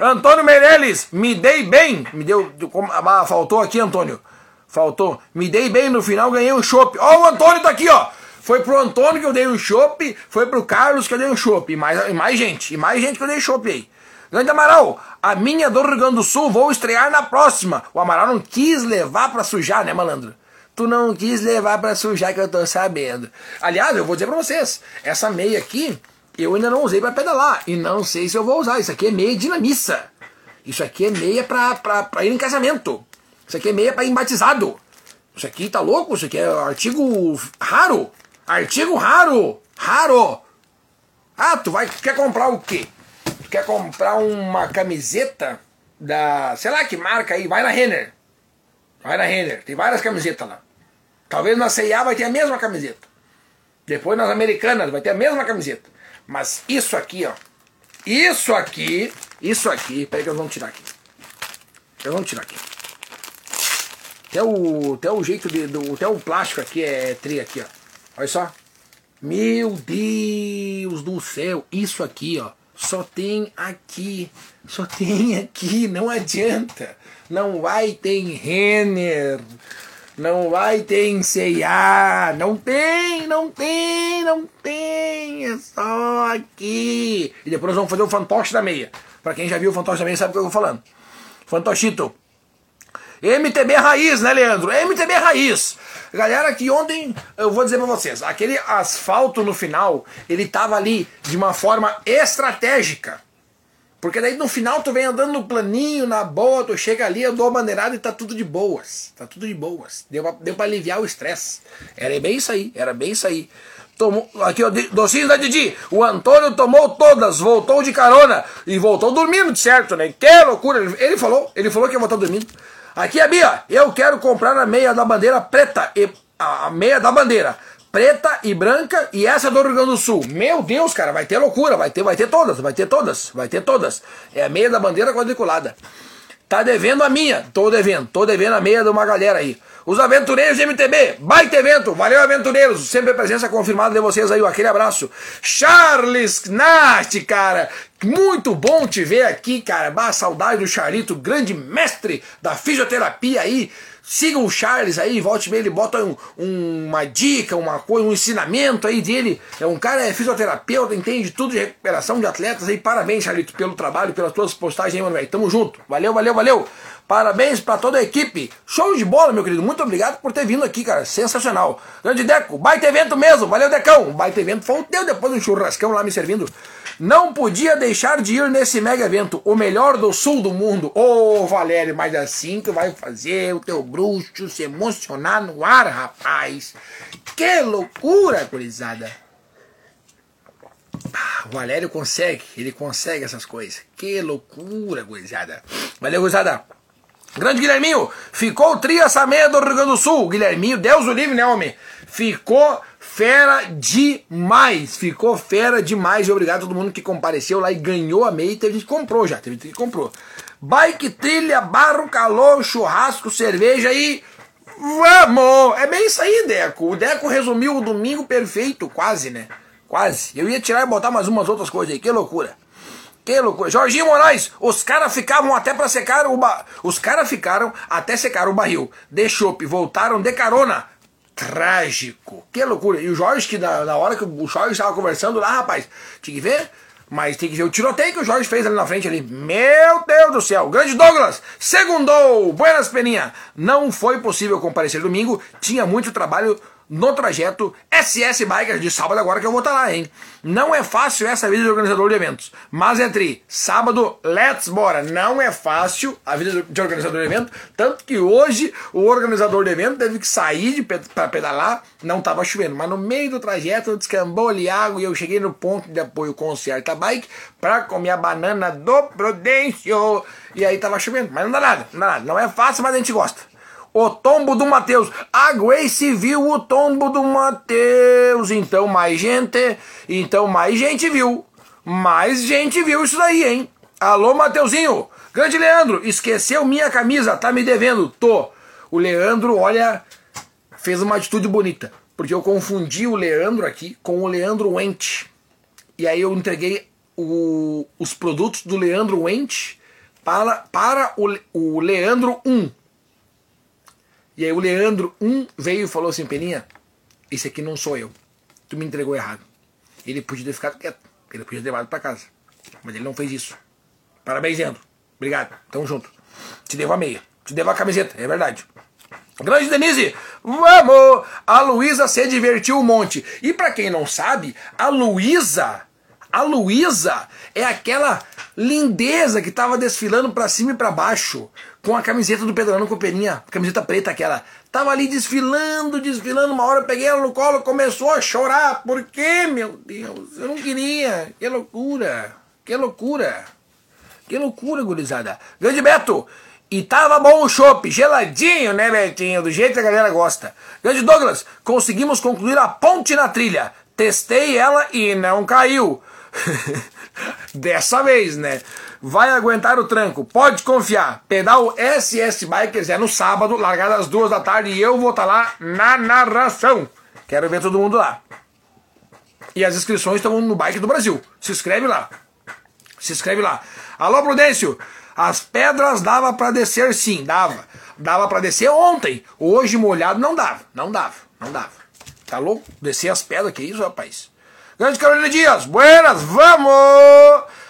[SPEAKER 1] Antônio Meirelles, me dei bem. Me deu. Ah, faltou aqui, Antônio. Faltou. Me dei bem no final, ganhei um chopp. Ó, o Antônio tá aqui, ó. Foi pro Antônio que eu dei um chopp, foi pro Carlos que eu dei um chopp. E mais, e mais gente, e mais gente que eu dei chopp aí. Grande Amaral, a minha do Rio Grande do Sul vou estrear na próxima. O Amaral não quis levar para sujar, né, malandro? tu não quis levar para sujar que eu tô sabendo. Aliás, eu vou dizer para vocês, essa meia aqui eu ainda não usei para pedalar e não sei se eu vou usar. Isso aqui é meia dinamissa. Isso aqui é meia pra, pra, pra ir em casamento. Isso aqui é meia pra ir em batizado. Isso aqui tá louco? Isso aqui é artigo raro. Artigo raro. Raro. Ah, tu vai, quer comprar o quê? Quer comprar uma camiseta da, sei lá que marca aí, vai na Renner. Vai na Renner, tem várias camisetas lá. Talvez na C&A vai ter a mesma camiseta. Depois nas americanas vai ter a mesma camiseta. Mas isso aqui, ó. Isso aqui, isso aqui, peraí que eu vou tirar aqui. Eu vou tirar aqui. Até o, até o jeito de, do, até o plástico aqui é tri aqui, ó. Olha só. Meu Deus do céu, isso aqui, ó, só tem aqui, só tem aqui, não adianta. Não vai ter Renner, não vai ter C&A, não tem, não tem, não tem, é só aqui. E depois nós vamos fazer o fantoche da meia. Para quem já viu o fantoche da meia sabe o que eu vou falando. Fantochito. MTB raiz, né, Leandro? MTB raiz. Galera, que ontem eu vou dizer pra vocês, aquele asfalto no final, ele tava ali de uma forma estratégica. Porque daí no final tu vem andando no planinho, na boa, tu chega ali, eu dou a bandeirada e tá tudo de boas. Tá tudo de boas. Deu pra, deu pra aliviar o estresse. Era bem isso aí, era bem isso aí. Tomou, aqui, ó, docinhos da Didi. O Antônio tomou todas, voltou de carona e voltou dormindo, certo, né? Que loucura. Ele falou, ele falou que ia voltar dormindo. Aqui a Bia, eu quero comprar a meia da bandeira preta e a meia da bandeira preta e branca e essa do Rio Grande do Sul. Meu Deus, cara, vai ter loucura, vai ter, vai ter todas, vai ter todas, vai ter todas. É a meia da bandeira quadriculada. Tá devendo a minha, tô devendo, tô devendo a meia de uma galera aí. Os aventureiros de MTB, baita evento, valeu aventureiros, sempre presença confirmada de vocês aí, aquele abraço. Charles Knast, cara, muito bom te ver aqui, cara, bah, saudade do Charlito, grande mestre da fisioterapia aí, Sigam o Charles aí, volte bem, ele bota um, um, uma dica, uma coisa, um ensinamento aí dele. É um cara, é fisioterapeuta, entende tudo de recuperação de atletas aí. Parabéns, Charlito, pelo trabalho, pelas tuas postagens aí, mano, velho. Tamo junto. Valeu, valeu, valeu. Parabéns para toda a equipe. Show de bola, meu querido. Muito obrigado por ter vindo aqui, cara. Sensacional. Grande Deco, baita evento mesmo. Valeu, Decão. Baita evento. Foi o teu depois do churrascão lá me servindo. Não podia deixar de ir nesse mega evento, o melhor do sul do mundo. Ô, oh, Valério, mas assim que vai fazer o teu bruxo se emocionar no ar, rapaz. Que loucura, gurizada. Ah, o Valério consegue, ele consegue essas coisas. Que loucura, gurizada. Valeu, gurizada. Grande Guilherminho, ficou tria essa meia do Rio Grande do Sul. Guilherminho, Deus o livre, né, homem? Ficou fera demais. Ficou fera demais. Obrigado a todo mundo que compareceu lá e ganhou a meia. Teve que comprou já. Teve que comprou. Bike, trilha, barro, calor, churrasco, cerveja e. Vamos! É bem isso aí, Deco. O Deco resumiu o domingo perfeito, quase, né? Quase. Eu ia tirar e botar mais umas outras coisas aí. Que loucura. Que loucura. Jorginho Moraes, os caras ficavam até para secar o ba... Os caras ficaram até secar o barril. De chope, voltaram de carona trágico. Que loucura. E o Jorge, que na, na hora que o Jorge estava conversando lá, rapaz, tinha que ver. Mas tem que ver o tiroteio que o Jorge fez ali na frente ali. Meu Deus do céu. Grande Douglas. Segundou. Buenas Peninha. Não foi possível comparecer domingo. Tinha muito trabalho no trajeto SS Bikers de sábado agora que eu vou estar lá, hein? Não é fácil essa vida de organizador de eventos, mas entre sábado, let's bora, não é fácil a vida de organizador de evento, tanto que hoje o organizador de evento teve que sair para pedalar, não estava chovendo, mas no meio do trajeto descambou ali água e eu cheguei no ponto de apoio com o Certa Bike para comer a banana do Prudêncio e aí tava chovendo, mas não dá nada, não dá nada, não é fácil, mas a gente gosta. O tombo do Mateus. A Grace viu o tombo do Mateus. Então mais gente. Então mais gente viu. Mais gente viu isso daí, hein? Alô, Mateuzinho. Grande Leandro, esqueceu minha camisa, tá me devendo. Tô. O Leandro, olha, fez uma atitude bonita. Porque eu confundi o Leandro aqui com o Leandro Went. E aí eu entreguei o, os produtos do Leandro Went para, para o, o Leandro 1. E aí o Leandro, um, veio e falou assim, Peninha, esse aqui não sou eu. Tu me entregou errado. Ele podia ter ficado quieto. Ele podia ter levado para casa. Mas ele não fez isso. Parabéns, Leandro. Obrigado. Tamo junto. Te devo a meia. Te devo a camiseta. É verdade. Grande Denise, vamos! A Luísa se divertiu um monte. E para quem não sabe, a Luísa, A Luísa é aquela lindeza que tava desfilando para cima e para baixo com a camiseta do Pedrão Coperinha, camiseta preta aquela. Tava ali desfilando, desfilando. Uma hora eu peguei ela no colo, começou a chorar. Por quê, meu Deus? Eu não queria. Que loucura. Que loucura. Que loucura, gurizada. Grande Beto. E tava bom o chopp, geladinho, né, Betinho? Do jeito que a galera gosta. Grande Douglas, conseguimos concluir a ponte na trilha. Testei ela e não caiu. Dessa vez, né? Vai aguentar o tranco, pode confiar. Pedal SS Bikers é no sábado, largada às duas da tarde, e eu vou estar tá lá na narração. Quero ver todo mundo lá. E as inscrições estão no Bike do Brasil. Se inscreve lá. Se inscreve lá. Alô, Prudêncio! As pedras dava para descer sim, dava. Dava para descer ontem. Hoje molhado não dava. Não dava. Não dava. Tá louco? Descer as pedras, que isso, rapaz? Grande Carolina Dias, buenas, vamos!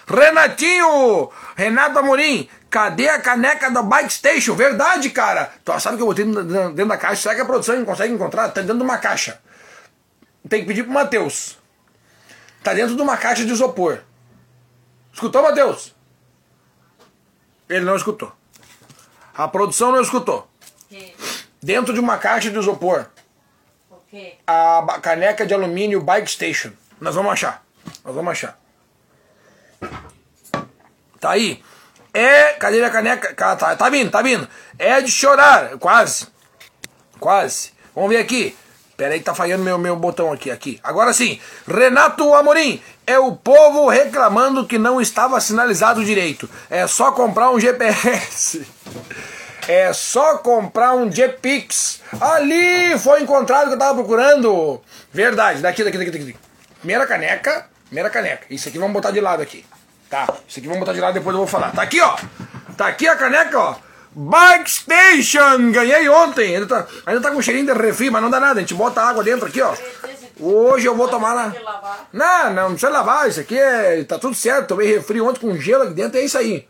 [SPEAKER 1] Renatinho, Renato Amorim, cadê a caneca da Bike Station? Verdade, cara. Tu sabe que eu botei dentro da caixa? Será que a produção consegue encontrar? Tá dentro de uma caixa. Tem que pedir pro Matheus. Tá dentro de uma caixa de isopor. Escutou, Matheus? Ele não escutou. A produção não escutou. Que? Dentro de uma caixa de isopor. O quê? A caneca de alumínio Bike Station. Nós vamos achar. Nós vamos achar. Tá aí. É. Cadê a caneca? Tá, tá vindo, tá vindo. É de chorar. Quase. Quase. Vamos ver aqui. Pera aí, tá falhando meu, meu botão aqui, aqui. Agora sim. Renato Amorim. É o povo reclamando que não estava sinalizado direito. É só comprar um GPS. É só comprar um GPix. Ali foi encontrado que eu tava procurando. Verdade. Daqui, daqui, daqui, daqui. Primeira caneca, primeira caneca. Isso aqui vamos botar de lado aqui. Tá, isso aqui vamos botar de lado depois eu vou falar. Tá aqui, ó. Tá aqui a caneca, ó. Bike Station! Ganhei ontem. Ainda tá, ainda tá com cheirinho de refri, mas não dá nada. A gente bota água dentro aqui, ó. Hoje eu vou tomar na. Não, não, não precisa lavar. Isso aqui é. Tá tudo certo. Tomei refri ontem com gelo aqui dentro. É isso aí.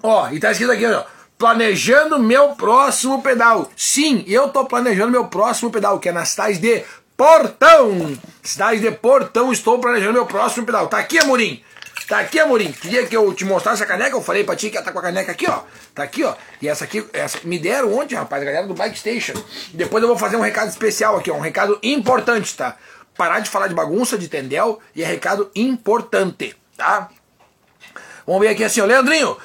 [SPEAKER 1] Ó, e tá escrito aqui, ó planejando meu próximo pedal. Sim, eu tô planejando meu próximo pedal, que é nas tais de Portão. Cidade de Portão, estou planejando meu próximo pedal. Tá aqui, Amorim. Tá aqui, Amorim. Queria que eu te mostrasse a caneca. Eu falei pra ti que ia tá com a caneca aqui, ó. Tá aqui, ó. E essa aqui, essa me deram ontem, rapaz, a galera do Bike Station. Depois eu vou fazer um recado especial aqui, ó. Um recado importante, tá? Parar de falar de bagunça, de tendel. E é recado importante, tá? Vamos ver aqui assim, ó. Leandrinho,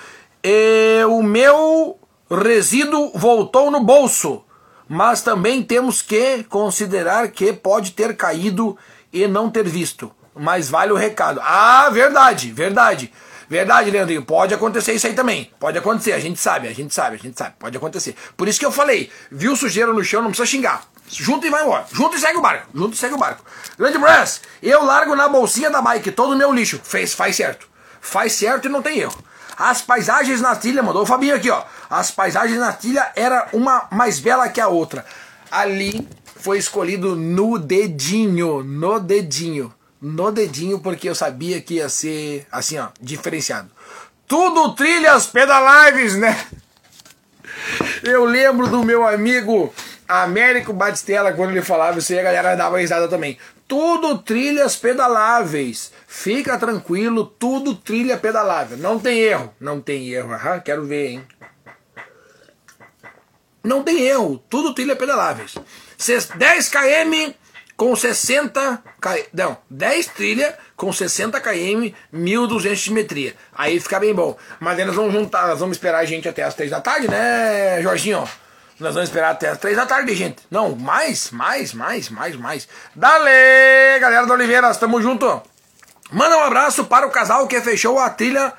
[SPEAKER 1] eh, o meu resíduo voltou no bolso mas também temos que considerar que pode ter caído e não ter visto. Mas vale o recado. Ah, verdade, verdade. Verdade, Leandrinho, pode acontecer isso aí também. Pode acontecer, a gente sabe, a gente sabe, a gente sabe, pode acontecer. Por isso que eu falei, viu sujeira no chão, não precisa xingar. Junta e vai embora. Junta e segue o barco. Junta e segue o barco. Grande Brass, eu largo na bolsinha da bike todo o meu lixo. Fez, faz certo. Faz certo e não tem erro. As paisagens na trilha, mandou o Fabinho aqui, ó. As paisagens na trilha era uma mais bela que a outra. Ali foi escolhido no dedinho, no dedinho, no dedinho, porque eu sabia que ia ser assim, ó, diferenciado. Tudo trilhas pedalaves, né? Eu lembro do meu amigo Américo Batistella, quando ele falava isso aí, a galera dava risada também. Tudo trilhas pedaláveis. Fica tranquilo, tudo trilha pedalável. Não tem erro. Não tem erro. Aham, quero ver, hein? Não tem erro. Tudo trilha pedaláveis. 10 km com 60 km. Não, 10 trilha com 60 km, 1200 de simetria. Aí fica bem bom. Mas aí nós vamos juntar, nós vamos esperar a gente até as 3 da tarde, né, Jorginho? Nós vamos esperar até as três da tarde, gente. Não, mais, mais, mais, mais, mais. Dale, galera do Oliveira, tamo junto. Manda um abraço para o casal que fechou a trilha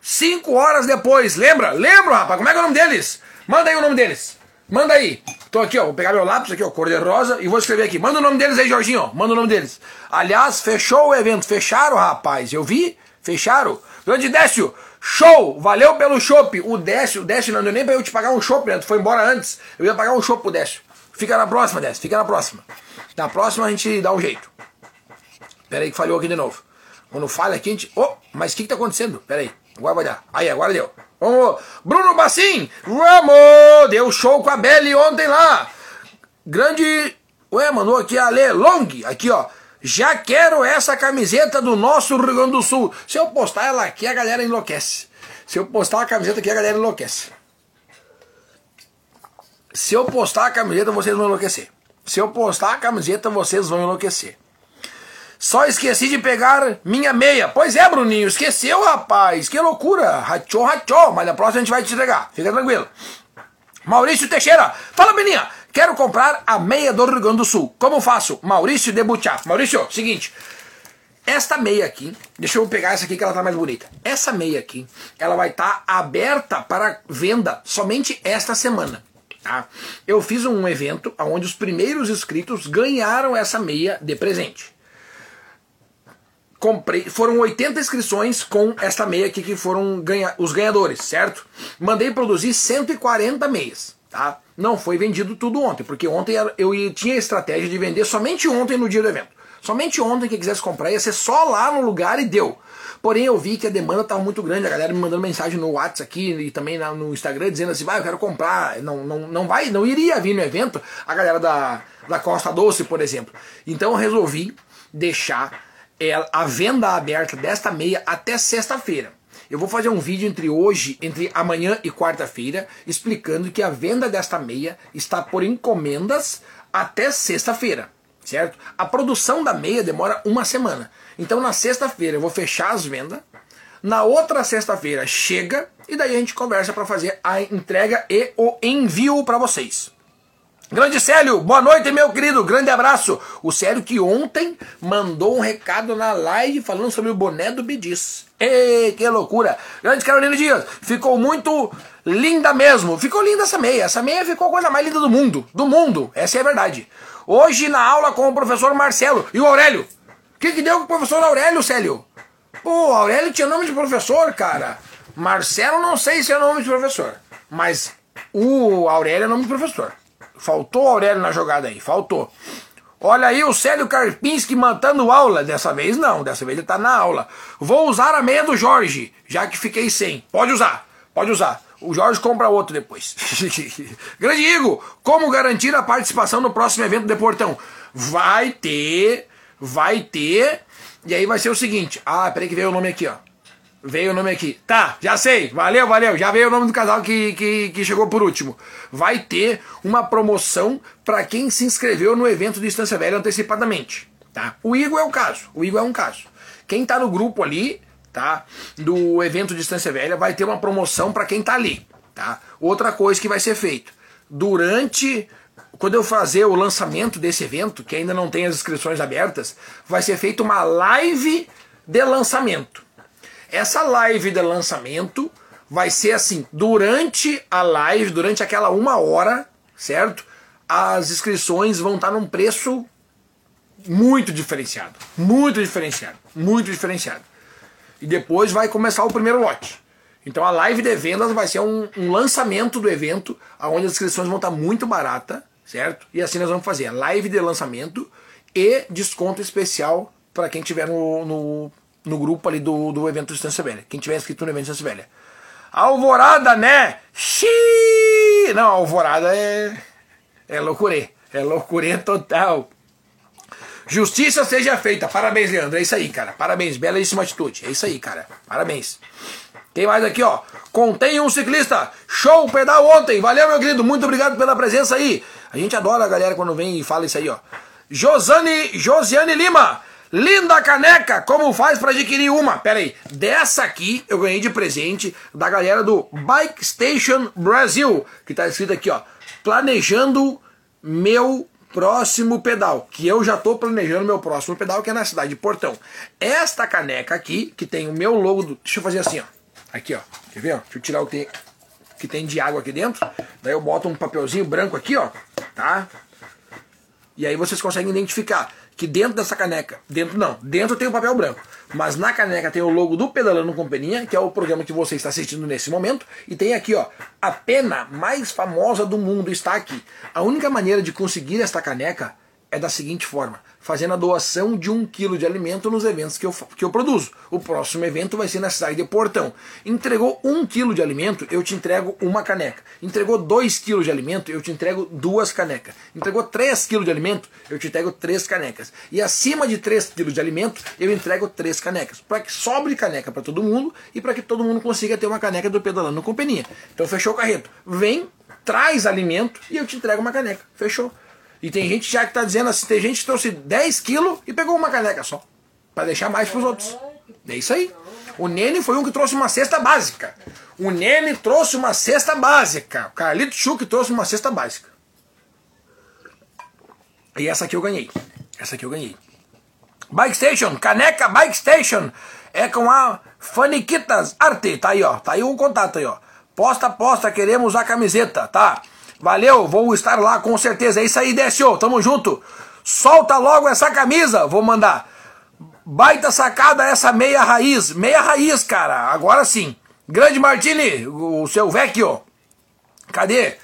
[SPEAKER 1] cinco horas depois. Lembra? Lembra, rapaz? Como é que é o nome deles? Manda aí o nome deles. Manda aí. Tô aqui, ó. Vou pegar meu lápis aqui, ó, cor de rosa, e vou escrever aqui. Manda o nome deles aí, Jorginho. Manda o nome deles. Aliás, fechou o evento. Fecharam, rapaz. Eu vi. Fecharam. Grande Décio. Show! Valeu pelo chopp. O Décio, o Décio não deu nem pra eu te pagar um chopp, né? Tu foi embora antes. Eu ia pagar um chopp pro Décio. Fica na próxima, Décio. Fica na próxima. Na próxima a gente dá um jeito. Pera aí que falhou aqui de novo. Quando falha aqui, a gente. Oh, mas o que, que tá acontecendo? Pera aí. Agora vai dar. Aí, agora deu. Vamos. Bruno Bassim! Vamos! Deu show com a Belly ontem lá. Grande. Ué, mandou aqui a Lê Long. Aqui, ó. Já quero essa camiseta do nosso Rio Grande do Sul. Se eu postar ela aqui, a galera enlouquece. Se eu postar a camiseta aqui, a galera enlouquece. Se eu postar a camiseta, vocês vão enlouquecer. Se eu postar a camiseta, vocês vão enlouquecer. Só esqueci de pegar minha meia. Pois é, Bruninho, esqueceu, rapaz. Que loucura. Rachou, rachou. Mas na próxima a gente vai te entregar. Fica tranquilo. Maurício Teixeira. Fala, Beninha. Quero comprar a meia do Rio Grande do Sul. Como faço? Maurício de Butiá. Maurício, seguinte. Esta meia aqui, deixa eu pegar essa aqui que ela tá mais bonita. Essa meia aqui, ela vai estar tá aberta para venda somente esta semana. Tá? Eu fiz um evento onde os primeiros inscritos ganharam essa meia de presente comprei, foram 80 inscrições com esta meia aqui que foram ganha, os ganhadores, certo? Mandei produzir 140 meias, tá? Não foi vendido tudo ontem, porque ontem eu tinha a estratégia de vender somente ontem no dia do evento. Somente ontem quem quisesse comprar ia ser só lá no lugar e deu. Porém, eu vi que a demanda estava muito grande, a galera me mandando mensagem no WhatsApp aqui e também no Instagram dizendo assim, vai, eu quero comprar. Não, não, não vai, não iria vir no evento a galera da, da Costa Doce, por exemplo. Então eu resolvi deixar a venda aberta desta meia até sexta-feira. Eu vou fazer um vídeo entre hoje, entre amanhã e quarta-feira, explicando que a venda desta meia está por encomendas até sexta-feira, certo? A produção da meia demora uma semana. Então na sexta-feira eu vou fechar as vendas, na outra sexta-feira chega e daí a gente conversa para fazer a entrega e o envio para vocês. Grande Célio, boa noite, meu querido. Grande abraço. O Célio que ontem mandou um recado na live falando sobre o boné do Bidis. Ei, que loucura. Grande Carolina Dias, ficou muito linda mesmo. Ficou linda essa meia. Essa meia ficou a coisa mais linda do mundo. Do mundo. Essa é a verdade. Hoje na aula com o professor Marcelo e o Aurélio. O que, que deu com o professor Aurélio, Célio? Pô, Aurélio tinha nome de professor, cara. Marcelo não sei se é nome de professor. Mas o Aurélio é nome de professor. Faltou Aurélio na jogada aí, faltou. Olha aí o Célio Karpinski mantendo aula. Dessa vez não, dessa vez ele tá na aula. Vou usar a meia do Jorge, já que fiquei sem. Pode usar, pode usar. O Jorge compra outro depois. Grande Igor, como garantir a participação no próximo evento de Portão? Vai ter, vai ter. E aí vai ser o seguinte. Ah, peraí que veio o nome aqui, ó. Veio o nome aqui. Tá, já sei. Valeu, valeu. Já veio o nome do casal que, que, que chegou por último. Vai ter uma promoção para quem se inscreveu no evento de Estância Velha antecipadamente. Tá? O Igor é o caso. O Igor é um caso. Quem tá no grupo ali, tá? Do evento de Estância Velha, vai ter uma promoção para quem tá ali. Tá? Outra coisa que vai ser feito. Durante quando eu fazer o lançamento desse evento, que ainda não tem as inscrições abertas, vai ser feita uma live de lançamento. Essa live de lançamento vai ser assim: durante a live, durante aquela uma hora, certo? As inscrições vão estar num preço muito diferenciado. Muito diferenciado. Muito diferenciado. E depois vai começar o primeiro lote. Então a live de vendas vai ser um, um lançamento do evento, onde as inscrições vão estar muito barata, certo? E assim nós vamos fazer a live de lançamento e desconto especial para quem tiver no, no no grupo ali do, do evento Distância Velha. Quem tiver inscrito no evento Distância Velha. Alvorada, né? Xiii! Não, Alvorada é. É loucurê. É loucurê total. Justiça seja feita. Parabéns, Leandro. É isso aí, cara. Parabéns. Belíssima atitude. É isso aí, cara. Parabéns. Tem mais aqui, ó. Contém um ciclista. Show pedal ontem. Valeu, meu querido. Muito obrigado pela presença aí. A gente adora a galera quando vem e fala isso aí, ó. Josane, Josiane Lima. Linda caneca! Como faz para adquirir uma? Pera aí, dessa aqui eu ganhei de presente da galera do Bike Station Brasil, que tá escrito aqui, ó, planejando meu próximo pedal, que eu já tô planejando meu próximo pedal, que é na cidade de Portão. Esta caneca aqui, que tem o meu logo, do, deixa eu fazer assim, ó, aqui, ó, quer ver, ó? Deixa eu tirar o que, que tem de água aqui dentro, daí eu boto um papelzinho branco aqui, ó, tá? E aí vocês conseguem identificar que dentro dessa caneca, dentro não, dentro tem o papel branco, mas na caneca tem o logo do Pedalando Companhia, que é o programa que você está assistindo nesse momento, e tem aqui, ó, a pena mais famosa do mundo está aqui. A única maneira de conseguir esta caneca é da seguinte forma: fazendo a doação de um quilo de alimento nos eventos que eu, que eu produzo. O próximo evento vai ser na cidade de Portão. Entregou um quilo de alimento, eu te entrego uma caneca. Entregou dois quilos de alimento, eu te entrego duas canecas. Entregou três quilos de alimento, eu te entrego três canecas. E acima de três quilos de alimento, eu entrego três canecas. Para que sobre caneca para todo mundo e para que todo mundo consiga ter uma caneca do Pedalando Companhia. Então fechou o carreto. Vem, traz alimento e eu te entrego uma caneca. Fechou. E tem gente já que está dizendo assim, tem gente que trouxe 10 quilos e pegou uma caneca só. para deixar mais para os outros. É isso aí. O Nene foi um que trouxe uma cesta básica. O Nene trouxe uma cesta básica. O Carlito Chuck trouxe uma cesta básica. E essa aqui eu ganhei. Essa aqui eu ganhei. Bike Station, caneca Bike Station. É com a Faniquitas Arte. Tá aí, ó. Tá aí o contato aí, ó. Posta, posta, queremos a camiseta, tá? Valeu, vou estar lá com certeza. É isso aí, Décio, tamo junto. Solta logo essa camisa, vou mandar. Baita sacada essa meia raiz. Meia raiz, cara. Agora sim. Grande Martini, o seu vecchio. Cadê?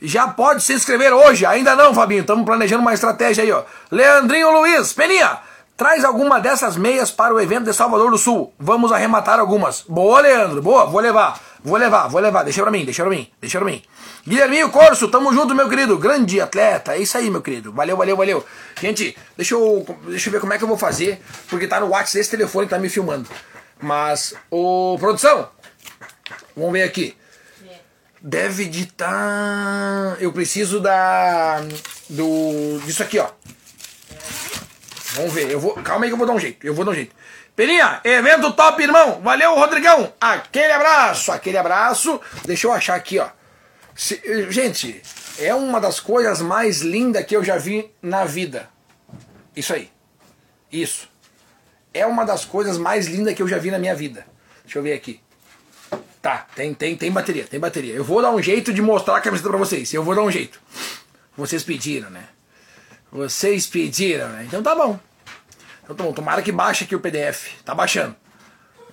[SPEAKER 1] Já pode se inscrever hoje. Ainda não, Fabinho. Estamos planejando uma estratégia aí, ó. Leandrinho Luiz, Peninha. Traz alguma dessas meias para o evento de Salvador do Sul. Vamos arrematar algumas. Boa, Leandro. Boa, vou levar. Vou levar, vou levar. Deixa pra mim, deixa pra mim, deixa pra mim. Guilherminho Corso, tamo junto, meu querido. Grande atleta. É isso aí, meu querido. Valeu, valeu, valeu. Gente, deixa eu, deixa eu ver como é que eu vou fazer, porque tá no WhatsApp desse telefone que tá me filmando. Mas, ô, produção, vamos ver aqui. Deve de tá... Eu preciso da... Do... Disso aqui, ó. Vamos ver. Eu vou... Calma aí que eu vou dar um jeito. Eu vou dar um jeito. Peninha, evento top, irmão. Valeu, Rodrigão. Aquele abraço, aquele abraço. Deixa eu achar aqui, ó. Se, gente, é uma das coisas mais lindas que eu já vi na vida. Isso aí. Isso. É uma das coisas mais lindas que eu já vi na minha vida. Deixa eu ver aqui. Tá, tem, tem, tem bateria, tem bateria. Eu vou dar um jeito de mostrar a camiseta pra vocês. Eu vou dar um jeito. Vocês pediram, né? Vocês pediram, né? Então tá bom. Então tá bom, tomara que baixe aqui o PDF. Tá baixando.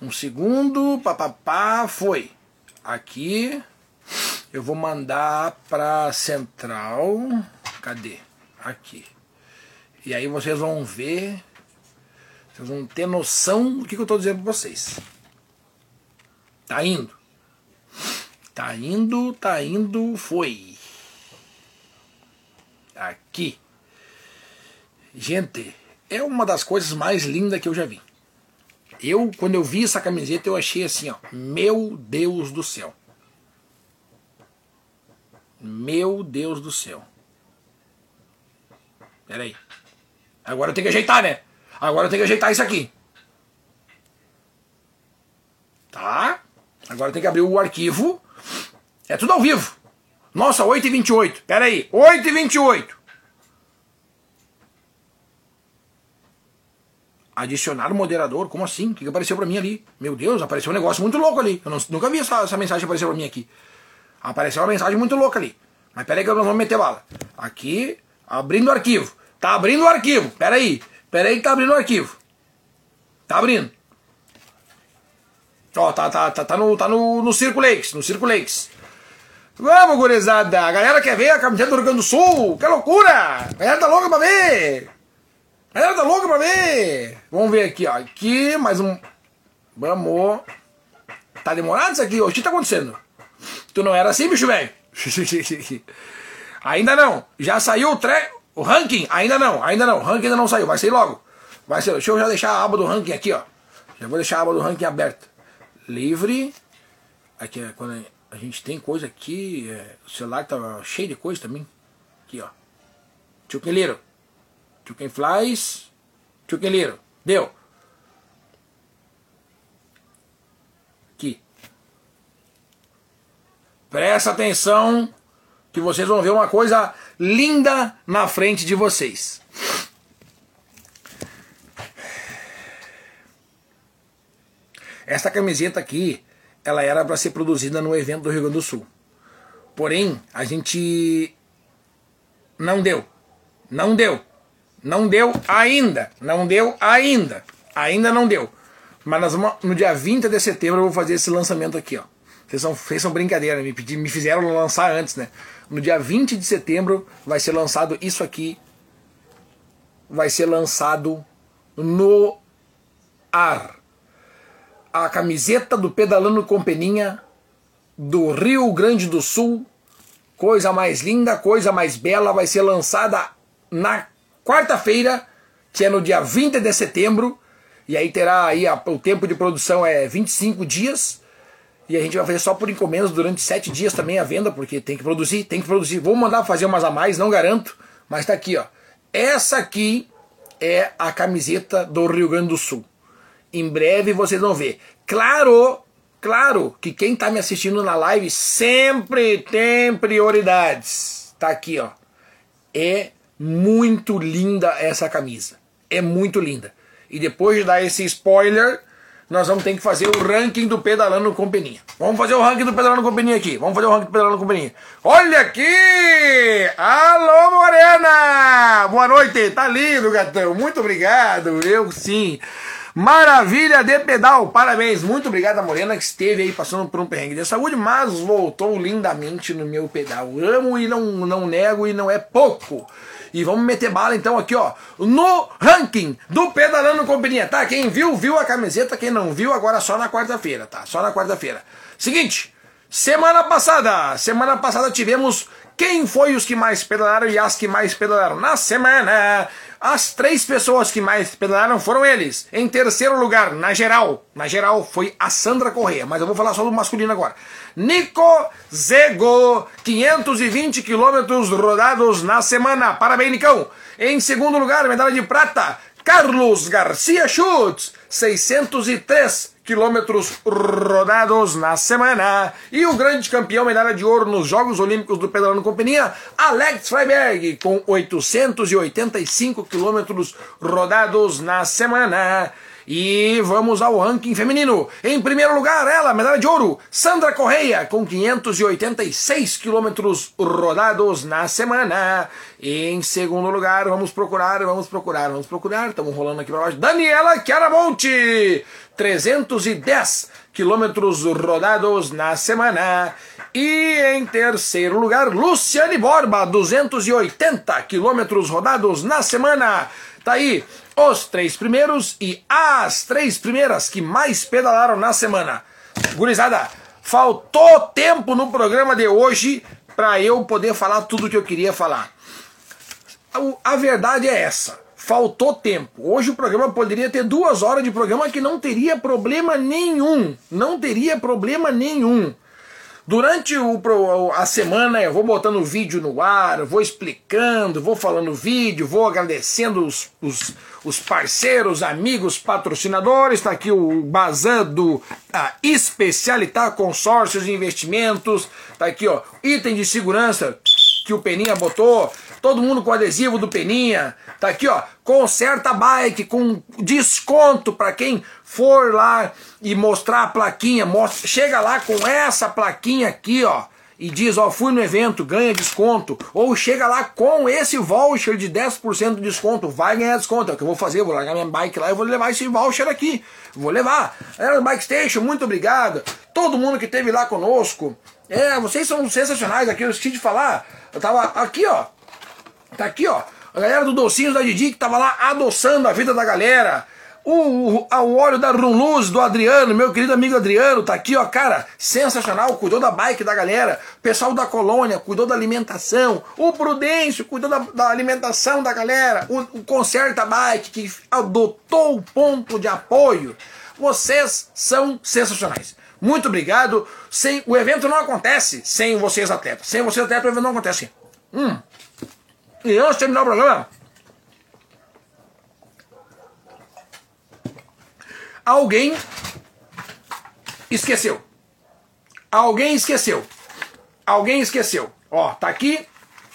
[SPEAKER 1] Um segundo, papapá, foi. Aqui. Eu vou mandar pra central. Cadê? Aqui. E aí vocês vão ver. Vocês vão ter noção do que, que eu tô dizendo pra vocês. Tá indo. Tá indo, tá indo, foi. Aqui. Gente, é uma das coisas mais lindas que eu já vi. Eu, quando eu vi essa camiseta, eu achei assim, ó, meu Deus do céu. Meu Deus do céu. Pera aí. Agora eu tenho que ajeitar, né? Agora eu tenho que ajeitar isso aqui. Tá? Agora eu tenho que abrir o arquivo. É tudo ao vivo. Nossa, 8h28. Pera aí. 8h28. Adicionar o moderador? Como assim? O que apareceu pra mim ali? Meu Deus, apareceu um negócio muito louco ali. Eu não, nunca vi essa, essa mensagem aparecer pra mim aqui. Apareceu uma mensagem muito louca ali. Mas peraí que nós vamos meter bala. Aqui, abrindo o arquivo. Tá abrindo o arquivo. Peraí. Peraí que tá abrindo o arquivo. Tá abrindo. Ó, tá, tá, tá, tá no, tá no, no Circulex. No Circulex. Vamos, gurizada. A galera quer ver a camiseta do Rio Grande do Sul. Que loucura. A galera tá louca pra ver. A galera tá louca pra ver. Vamos ver aqui, ó. Aqui, mais um. Vamos. Tá demorado isso aqui? O que tá acontecendo? Tu não era assim, bicho velho? ainda não. Já saiu o, tre... o ranking? Ainda não, ainda não. O ranking ainda não saiu, vai sair logo. Vai ser. Deixa eu já deixar a aba do ranking aqui, ó. Já vou deixar a aba do ranking aberta. Livre. Aqui é quando a gente tem coisa aqui. É... o celular tá cheio de coisa também. Aqui, ó. Little. Chicken Flies. Little. Deu. Presta atenção que vocês vão ver uma coisa linda na frente de vocês. Esta camiseta aqui, ela era para ser produzida no evento do Rio Grande do Sul. Porém, a gente não deu. Não deu. Não deu ainda. Não deu ainda. Ainda não deu. Mas no dia 20 de setembro eu vou fazer esse lançamento aqui, ó. Vocês são, vocês são brincadeira, me, pedi, me fizeram lançar antes, né? No dia 20 de setembro vai ser lançado isso aqui vai ser lançado no ar. A camiseta do Pedalando com Peninha do Rio Grande do Sul, coisa mais linda, coisa mais bela, vai ser lançada na quarta-feira, que é no dia 20 de setembro, e aí terá aí a, o tempo de produção é 25 dias. E a gente vai fazer só por encomendas durante 7 dias também a venda, porque tem que produzir, tem que produzir. Vou mandar fazer umas a mais, não garanto, mas tá aqui, ó. Essa aqui é a camiseta do Rio Grande do Sul. Em breve vocês vão ver. Claro, claro que quem está me assistindo na live sempre tem prioridades. Tá aqui, ó. É muito linda essa camisa. É muito linda. E depois de dar esse spoiler, nós vamos ter que fazer o ranking do Pedalando com Peninha. Vamos fazer o ranking do Pedalando com Peninha aqui. Vamos fazer o ranking do Pedalando com Peninha. Olha aqui! Alô, Morena! Boa noite! Tá lindo, gatão. Muito obrigado. Eu sim. Maravilha de pedal, parabéns, muito obrigado a Morena que esteve aí passando por um perrengue de saúde, mas voltou lindamente no meu pedal. Amo e não, não nego e não é pouco. E vamos meter bala então aqui, ó, no ranking do Pedalando Companhia, tá? Quem viu, viu a camiseta, quem não viu, agora só na quarta-feira, tá? Só na quarta-feira. Seguinte, semana passada, semana passada tivemos quem foi os que mais pedalaram e as que mais pedalaram na semana. As três pessoas que mais pedalaram foram eles. Em terceiro lugar, na geral, na geral foi a Sandra Correia, mas eu vou falar só do masculino agora. Nico Zego, 520 quilômetros rodados na semana. Parabéns, Nicão. Em segundo lugar, medalha de prata, Carlos Garcia Schutz, 603 quilômetros rodados na semana. E o grande campeão, medalha de ouro nos Jogos Olímpicos do Pedalando Companhia, Alex Freiberg, com 885 quilômetros rodados na semana. E vamos ao ranking feminino. Em primeiro lugar, ela, medalha de ouro, Sandra Correia, com 586 quilômetros rodados na semana. Em segundo lugar, vamos procurar, vamos procurar, vamos procurar. Estamos rolando aqui para baixo. Daniela Chiaramonte, 310 quilômetros rodados na semana. E em terceiro lugar, Luciane Borba, 280 quilômetros rodados na semana. Tá aí os três primeiros e as três primeiras que mais pedalaram na semana. Gurizada, faltou tempo no programa de hoje para eu poder falar tudo o que eu queria falar. A verdade é essa. Faltou tempo. Hoje o programa poderia ter duas horas de programa que não teria problema nenhum. Não teria problema nenhum. Durante o, a semana eu vou botando vídeo no ar, vou explicando, vou falando vídeo, vou agradecendo os, os, os parceiros, amigos, patrocinadores. Está aqui o Bazan do Especialitar Consórcios e Investimentos. Está aqui, ó, item de segurança que o Peninha botou. Todo mundo com adesivo do Peninha. Tá aqui, ó. Conserta Bike com desconto para quem for lá e mostrar a plaquinha. Mostra, chega lá com essa plaquinha aqui, ó. E diz, ó, fui no evento, ganha desconto. Ou chega lá com esse voucher de 10% de desconto, vai ganhar desconto. É o que eu vou fazer, vou largar minha bike lá e vou levar esse voucher aqui. Vou levar. É, Bike Station, muito obrigado. Todo mundo que esteve lá conosco. É, vocês são sensacionais aqui, eu esqueci de falar. Eu tava aqui, ó. Tá aqui, ó. A galera do Docinhos da Didi que tava lá adoçando a vida da galera. O, o, o óleo da Runluz do Adriano, meu querido amigo Adriano, tá aqui, ó, cara, sensacional, cuidou da bike da galera. O pessoal da colônia cuidou da alimentação. O Prudêncio cuidou da, da alimentação da galera. O, o Conserta Bike, que adotou o ponto de apoio. Vocês são sensacionais. Muito obrigado. Sem, o evento não acontece sem vocês atletas. Sem vocês atletas o evento não acontece. Hum. E antes de terminar o programa, alguém esqueceu. Alguém esqueceu. Alguém esqueceu. Ó, tá aqui.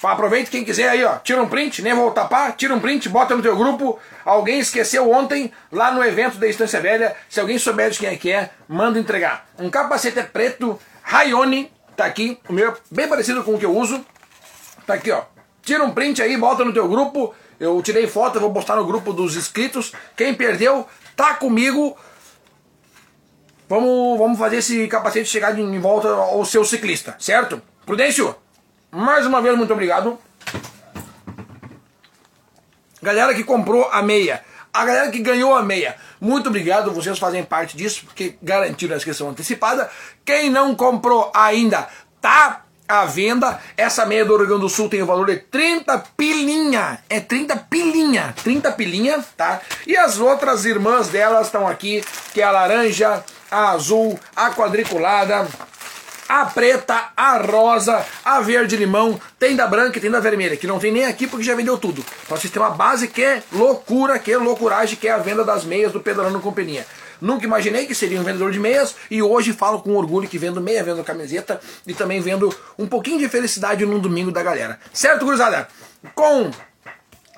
[SPEAKER 1] Aproveita quem quiser aí, ó. Tira um print, nem vou tapar. Tira um print, bota no teu grupo. Alguém esqueceu ontem lá no evento da Estância Velha. Se alguém souber de quem é que é, manda entregar. Um capacete preto, Rayone, tá aqui. O meu é bem parecido com o que eu uso. Tá aqui, ó. Tira um print aí, bota no teu grupo. Eu tirei foto, vou postar no grupo dos inscritos. Quem perdeu, tá comigo. Vamos, vamos fazer esse capacete chegar de, em volta ao seu ciclista, certo? Prudêncio, mais uma vez, muito obrigado. Galera que comprou a meia, a galera que ganhou a meia. Muito obrigado, vocês fazem parte disso, porque garantiram a inscrição antecipada. Quem não comprou ainda, tá à venda. Essa meia do Grande do Sul tem o valor de 30 pilinha. É 30 pilinha. 30 pilinha, tá? E as outras irmãs delas estão aqui, que é a laranja, a azul, a quadriculada, a preta, a rosa, a verde limão, tem da branca e tem da vermelha, que não tem nem aqui porque já vendeu tudo. Então vocês têm uma base que é loucura, que é loucuragem, que é a venda das meias do Pedalando Companhia. Nunca imaginei que seria um vendedor de meias e hoje falo com orgulho que vendo meia, vendo camiseta e também vendo um pouquinho de felicidade num domingo da galera. Certo, gurizada? Com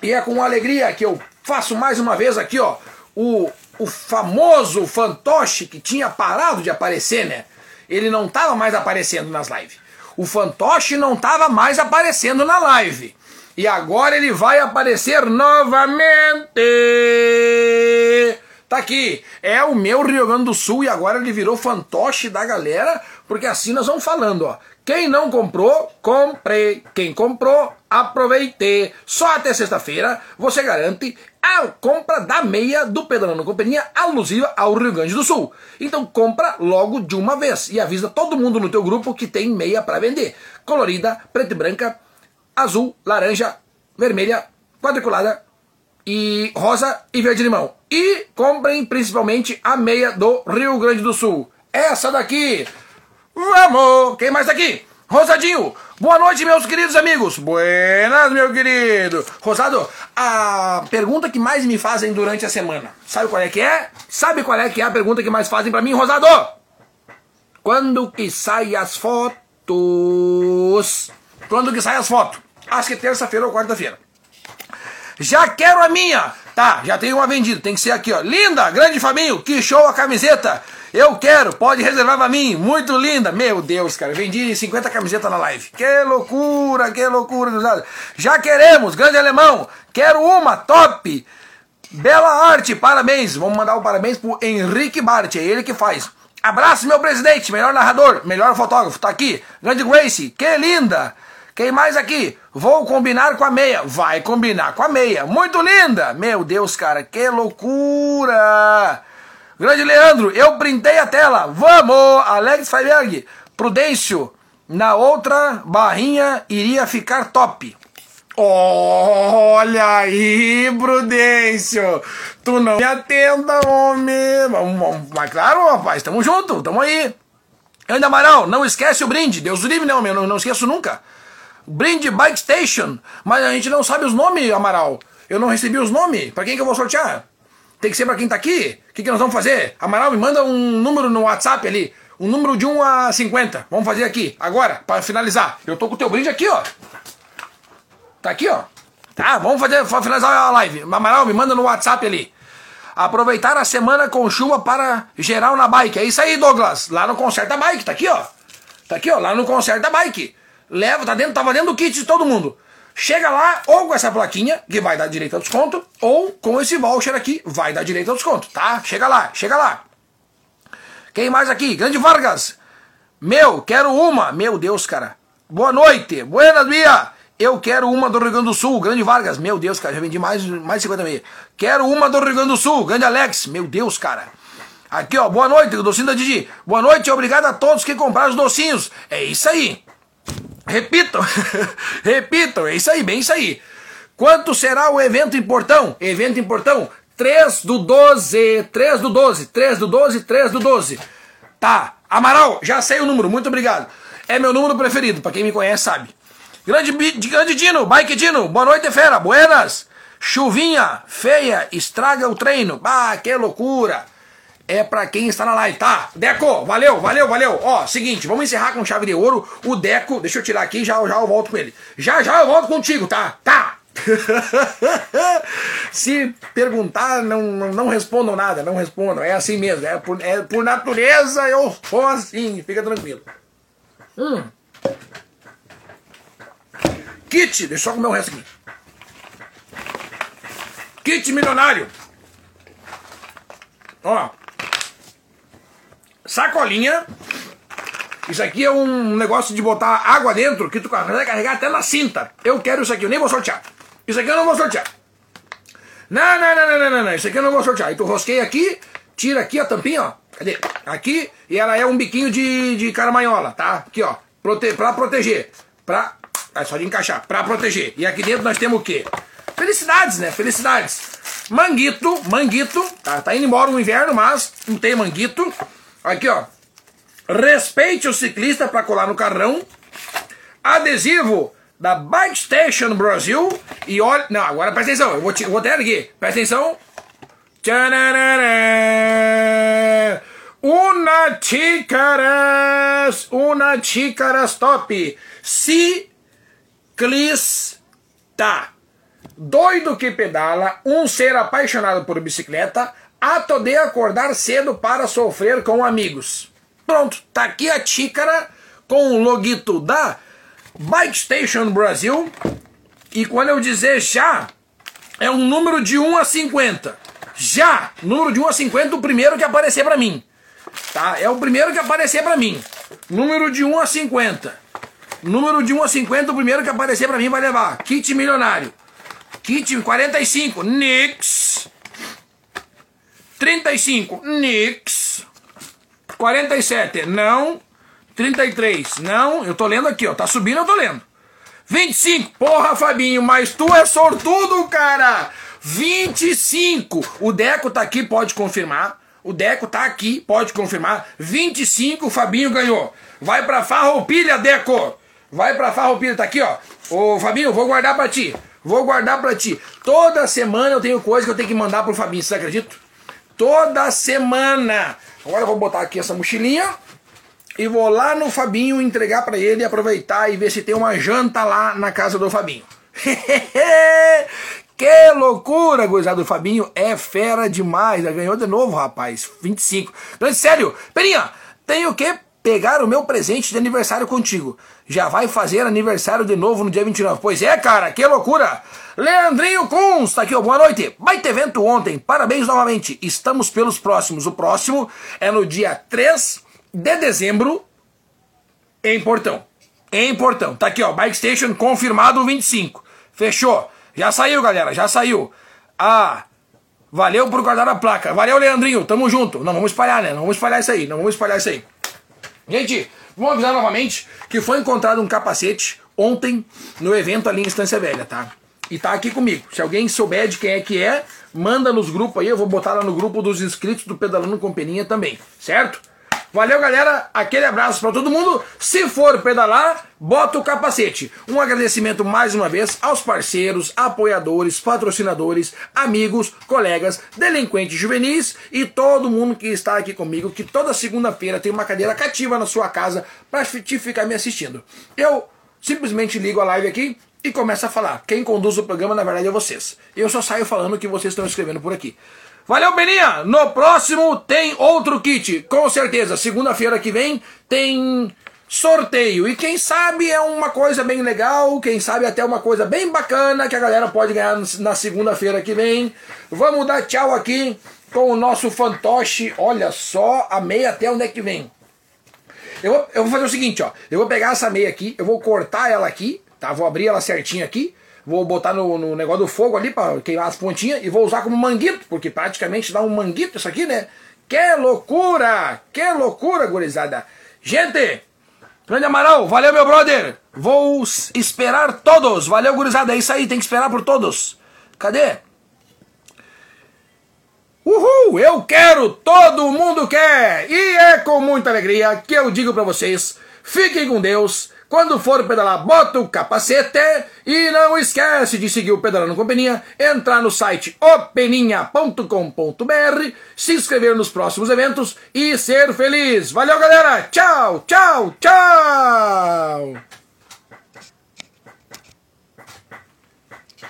[SPEAKER 1] e é com alegria que eu faço mais uma vez aqui, ó, o, o famoso fantoche que tinha parado de aparecer, né? Ele não estava mais aparecendo nas lives. O fantoche não estava mais aparecendo na live. E agora ele vai aparecer novamente. Tá aqui, é o meu Rio Grande do Sul e agora ele virou fantoche da galera, porque assim nós vamos falando, ó. Quem não comprou, comprei. Quem comprou, aproveitei. Só até sexta-feira você garante a compra da meia do Pedalando Companhia alusiva ao Rio Grande do Sul. Então compra logo de uma vez e avisa todo mundo no teu grupo que tem meia para vender. Colorida, preta e branca, azul, laranja, vermelha, quadriculada e rosa e verde limão. E comprem principalmente a meia do Rio Grande do Sul. Essa daqui. Vamos! Quem mais tá aqui? Rosadinho, boa noite, meus queridos amigos. Buenas, meu querido. Rosado, a pergunta que mais me fazem durante a semana, sabe qual é que é? Sabe qual é que é a pergunta que mais fazem para mim, Rosado? Quando que saem as fotos? Quando que saem as fotos? Acho que terça-feira ou quarta-feira. Já quero a minha. Tá, já tenho uma vendida. Tem que ser aqui, ó. Linda, grande Fabinho, que show a camiseta. Eu quero, pode reservar pra mim. Muito linda. Meu Deus, cara. Vendi 50 camisetas na live. Que loucura, que loucura. Já queremos, grande alemão. Quero uma, top. Bela arte, parabéns. Vamos mandar o um parabéns pro Henrique Bart, é ele que faz. Abraço, meu presidente, melhor narrador, melhor fotógrafo, tá aqui. Grande Grace, que linda. Quem mais aqui? Vou combinar com a meia. Vai combinar com a meia. Muito linda. Meu Deus, cara, que loucura. Grande Leandro, eu printei a tela. Vamos! Alex Freiberg, Prudêncio, na outra barrinha iria ficar top. Olha aí, Prudêncio! Tu não me atenda, homem! Mas claro, rapaz, tamo junto, tamo aí. Ainda Amaral, não esquece o brinde. Deus livre, não, meu, não, não esqueço nunca. Brinde Bike Station. Mas a gente não sabe os nomes, Amaral. Eu não recebi os nomes. Para quem que eu vou sortear? Tem que ser para quem tá aqui? O que, que nós vamos fazer? Amaral, me manda um número no WhatsApp ali. Um número de 1 a 50. Vamos fazer aqui, agora, para finalizar. Eu tô com o teu brinde aqui, ó. Tá aqui, ó. Tá, vamos fazer, finalizar a live. Amaral, me manda no WhatsApp ali. Aproveitar a semana com chuva para geral na bike. É isso aí, Douglas. Lá no Concerta Bike, tá aqui, ó. Tá aqui, ó, lá no Concerta Bike. Leva, tá dentro, tava dentro do kit de todo mundo. Chega lá, ou com essa plaquinha, que vai dar direito ao desconto, ou com esse voucher aqui, vai dar direito ao desconto, tá? Chega lá, chega lá. Quem mais aqui? Grande Vargas. Meu, quero uma. Meu Deus, cara. Boa noite. Buenas, Bia. Eu quero uma do Rio Grande do Sul. Grande Vargas. Meu Deus, cara. Já vendi mais, mais de 50 mil. Quero uma do Rio Grande do Sul. Grande Alex. Meu Deus, cara. Aqui, ó. Boa noite, docinho da Didi. Boa noite. Obrigado a todos que compraram os docinhos. É isso aí. Repitam, repitam, é isso aí, bem isso aí. Quanto será o evento em Portão? Evento em Portão, 3 do 12, 3 do 12, 3 do 12, 3 do 12. Tá, Amaral, já sei o número, muito obrigado. É meu número preferido, para quem me conhece sabe. Grande, grande Dino, Bike Dino, boa noite, fera, buenas. Chuvinha, feia, estraga o treino. Ah, que loucura é para quem está na live, tá? Deco, valeu, valeu, valeu. Ó, seguinte, vamos encerrar com chave de ouro. O Deco, deixa eu tirar aqui, já, já eu volto com ele. Já, já eu volto contigo, tá? Tá! Se perguntar, não, não respondam nada, não respondam. É assim mesmo, é por, é por natureza eu sou assim, fica tranquilo. Hum. Kit, deixa eu comer o resto aqui. Kit milionário. Ó, sacolinha. Isso aqui é um negócio de botar água dentro que tu vai carregar até na cinta. Eu quero isso aqui, eu nem vou sortear. Isso aqui eu não vou sortear. Não, não, não, não, não, não, isso aqui eu não vou sortear. Aí tu rosqueia aqui, tira aqui a tampinha, ó. Cadê? Aqui, e ela é um biquinho de, de caramanhola, tá? Aqui, ó. Prote pra proteger. Pra. É só de encaixar. Pra proteger. E aqui dentro nós temos o quê? Felicidades, né? Felicidades. Manguito, manguito. Tá, tá indo embora o inverno, mas não tem manguito. Aqui, ó. Respeite o ciclista para colar no carrão. Adesivo da Bike Station Brasil. E olha. Não, agora presta atenção. Eu vou, te, vou aqui. Presta atenção. Tchararara. Una chicaras. Una chicaras top. Ciclista. Doido que pedala. Um ser apaixonado por bicicleta. Ato de acordar cedo para sofrer com amigos. Pronto, tá aqui a xícara com o loguito da Bike Station Brasil. E quando eu dizer já, é um número de 1 a 50. Já! Número de 1 a 50, o primeiro que aparecer para mim. Tá? É o primeiro que aparecer para mim. Número de 1 a 50. Número de 1 a 50, o primeiro que aparecer para mim vai levar. Kit milionário. Kit 45, Nix. 35, Nix. 47, não. 33, não. Eu tô lendo aqui, ó. Tá subindo, eu tô lendo. 25, porra, Fabinho, mas tu é sortudo, cara. 25, o Deco tá aqui, pode confirmar. O Deco tá aqui, pode confirmar. 25, o Fabinho ganhou. Vai pra Farroupilha, Deco. Vai pra Farroupilha, tá aqui, ó. Ô, Fabinho, vou guardar pra ti. Vou guardar pra ti. Toda semana eu tenho coisa que eu tenho que mandar pro Fabinho, você acredita? Toda semana. Agora eu vou botar aqui essa mochilinha e vou lá no Fabinho entregar para ele, aproveitar e ver se tem uma janta lá na casa do Fabinho. que loucura, gurizada do Fabinho é fera demais. Ganhou de novo, rapaz. 25. Então, sério, Peninha, tenho que pegar o meu presente de aniversário contigo. Já vai fazer aniversário de novo no dia 29. Pois é, cara, que loucura. Leandrinho Kunz, tá aqui, ó, boa noite. Baita evento ontem, parabéns novamente. Estamos pelos próximos. O próximo é no dia 3 de dezembro em Portão. Em Portão. Tá aqui, ó. Bike Station confirmado 25. Fechou. Já saiu, galera. Já saiu. Ah, valeu por guardar a placa. Valeu, Leandrinho. Tamo junto. Não vamos espalhar, né? Não vamos espalhar isso aí. Não vamos espalhar isso aí. Gente, vamos avisar novamente que foi encontrado um capacete ontem no evento ali em Estância Velha, tá? E tá aqui comigo. Se alguém souber de quem é que é, manda nos grupos aí. Eu vou botar lá no grupo dos inscritos do Pedalando com Peninha também, certo? Valeu, galera. Aquele abraço para todo mundo. Se for pedalar, bota o capacete. Um agradecimento mais uma vez aos parceiros, apoiadores, patrocinadores, amigos, colegas, delinquentes juvenis e todo mundo que está aqui comigo, que toda segunda-feira tem uma cadeira cativa na sua casa para te ficar me assistindo. Eu simplesmente ligo a live aqui e começo a falar. Quem conduz o programa, na verdade, é vocês. Eu só saio falando o que vocês estão escrevendo por aqui. Valeu, Beninha! No próximo tem outro kit, com certeza. Segunda-feira que vem tem sorteio. E quem sabe é uma coisa bem legal, quem sabe até uma coisa bem bacana que a galera pode ganhar na segunda-feira que vem. Vamos dar tchau aqui com o nosso fantoche. Olha só a meia até onde é que vem. Eu vou, eu vou fazer o seguinte, ó. Eu vou pegar essa meia aqui, eu vou cortar ela aqui, tá? Vou abrir ela certinho aqui vou botar no, no negócio do fogo ali para queimar as pontinhas e vou usar como manguito, porque praticamente dá um manguito isso aqui, né? Que loucura! Que loucura, gurizada! Gente, Grande Amaral, valeu meu brother! Vou esperar todos! Valeu, gurizada, é isso aí, tem que esperar por todos! Cadê? Uhul! Eu quero, todo mundo quer! E é com muita alegria que eu digo para vocês: fiquem com Deus! Quando for pedalar, bota o capacete e não esquece de seguir o Pedalando com Peninha, entrar no site openinha.com.br, se inscrever nos próximos eventos e ser feliz. Valeu, galera! Tchau, tchau, tchau!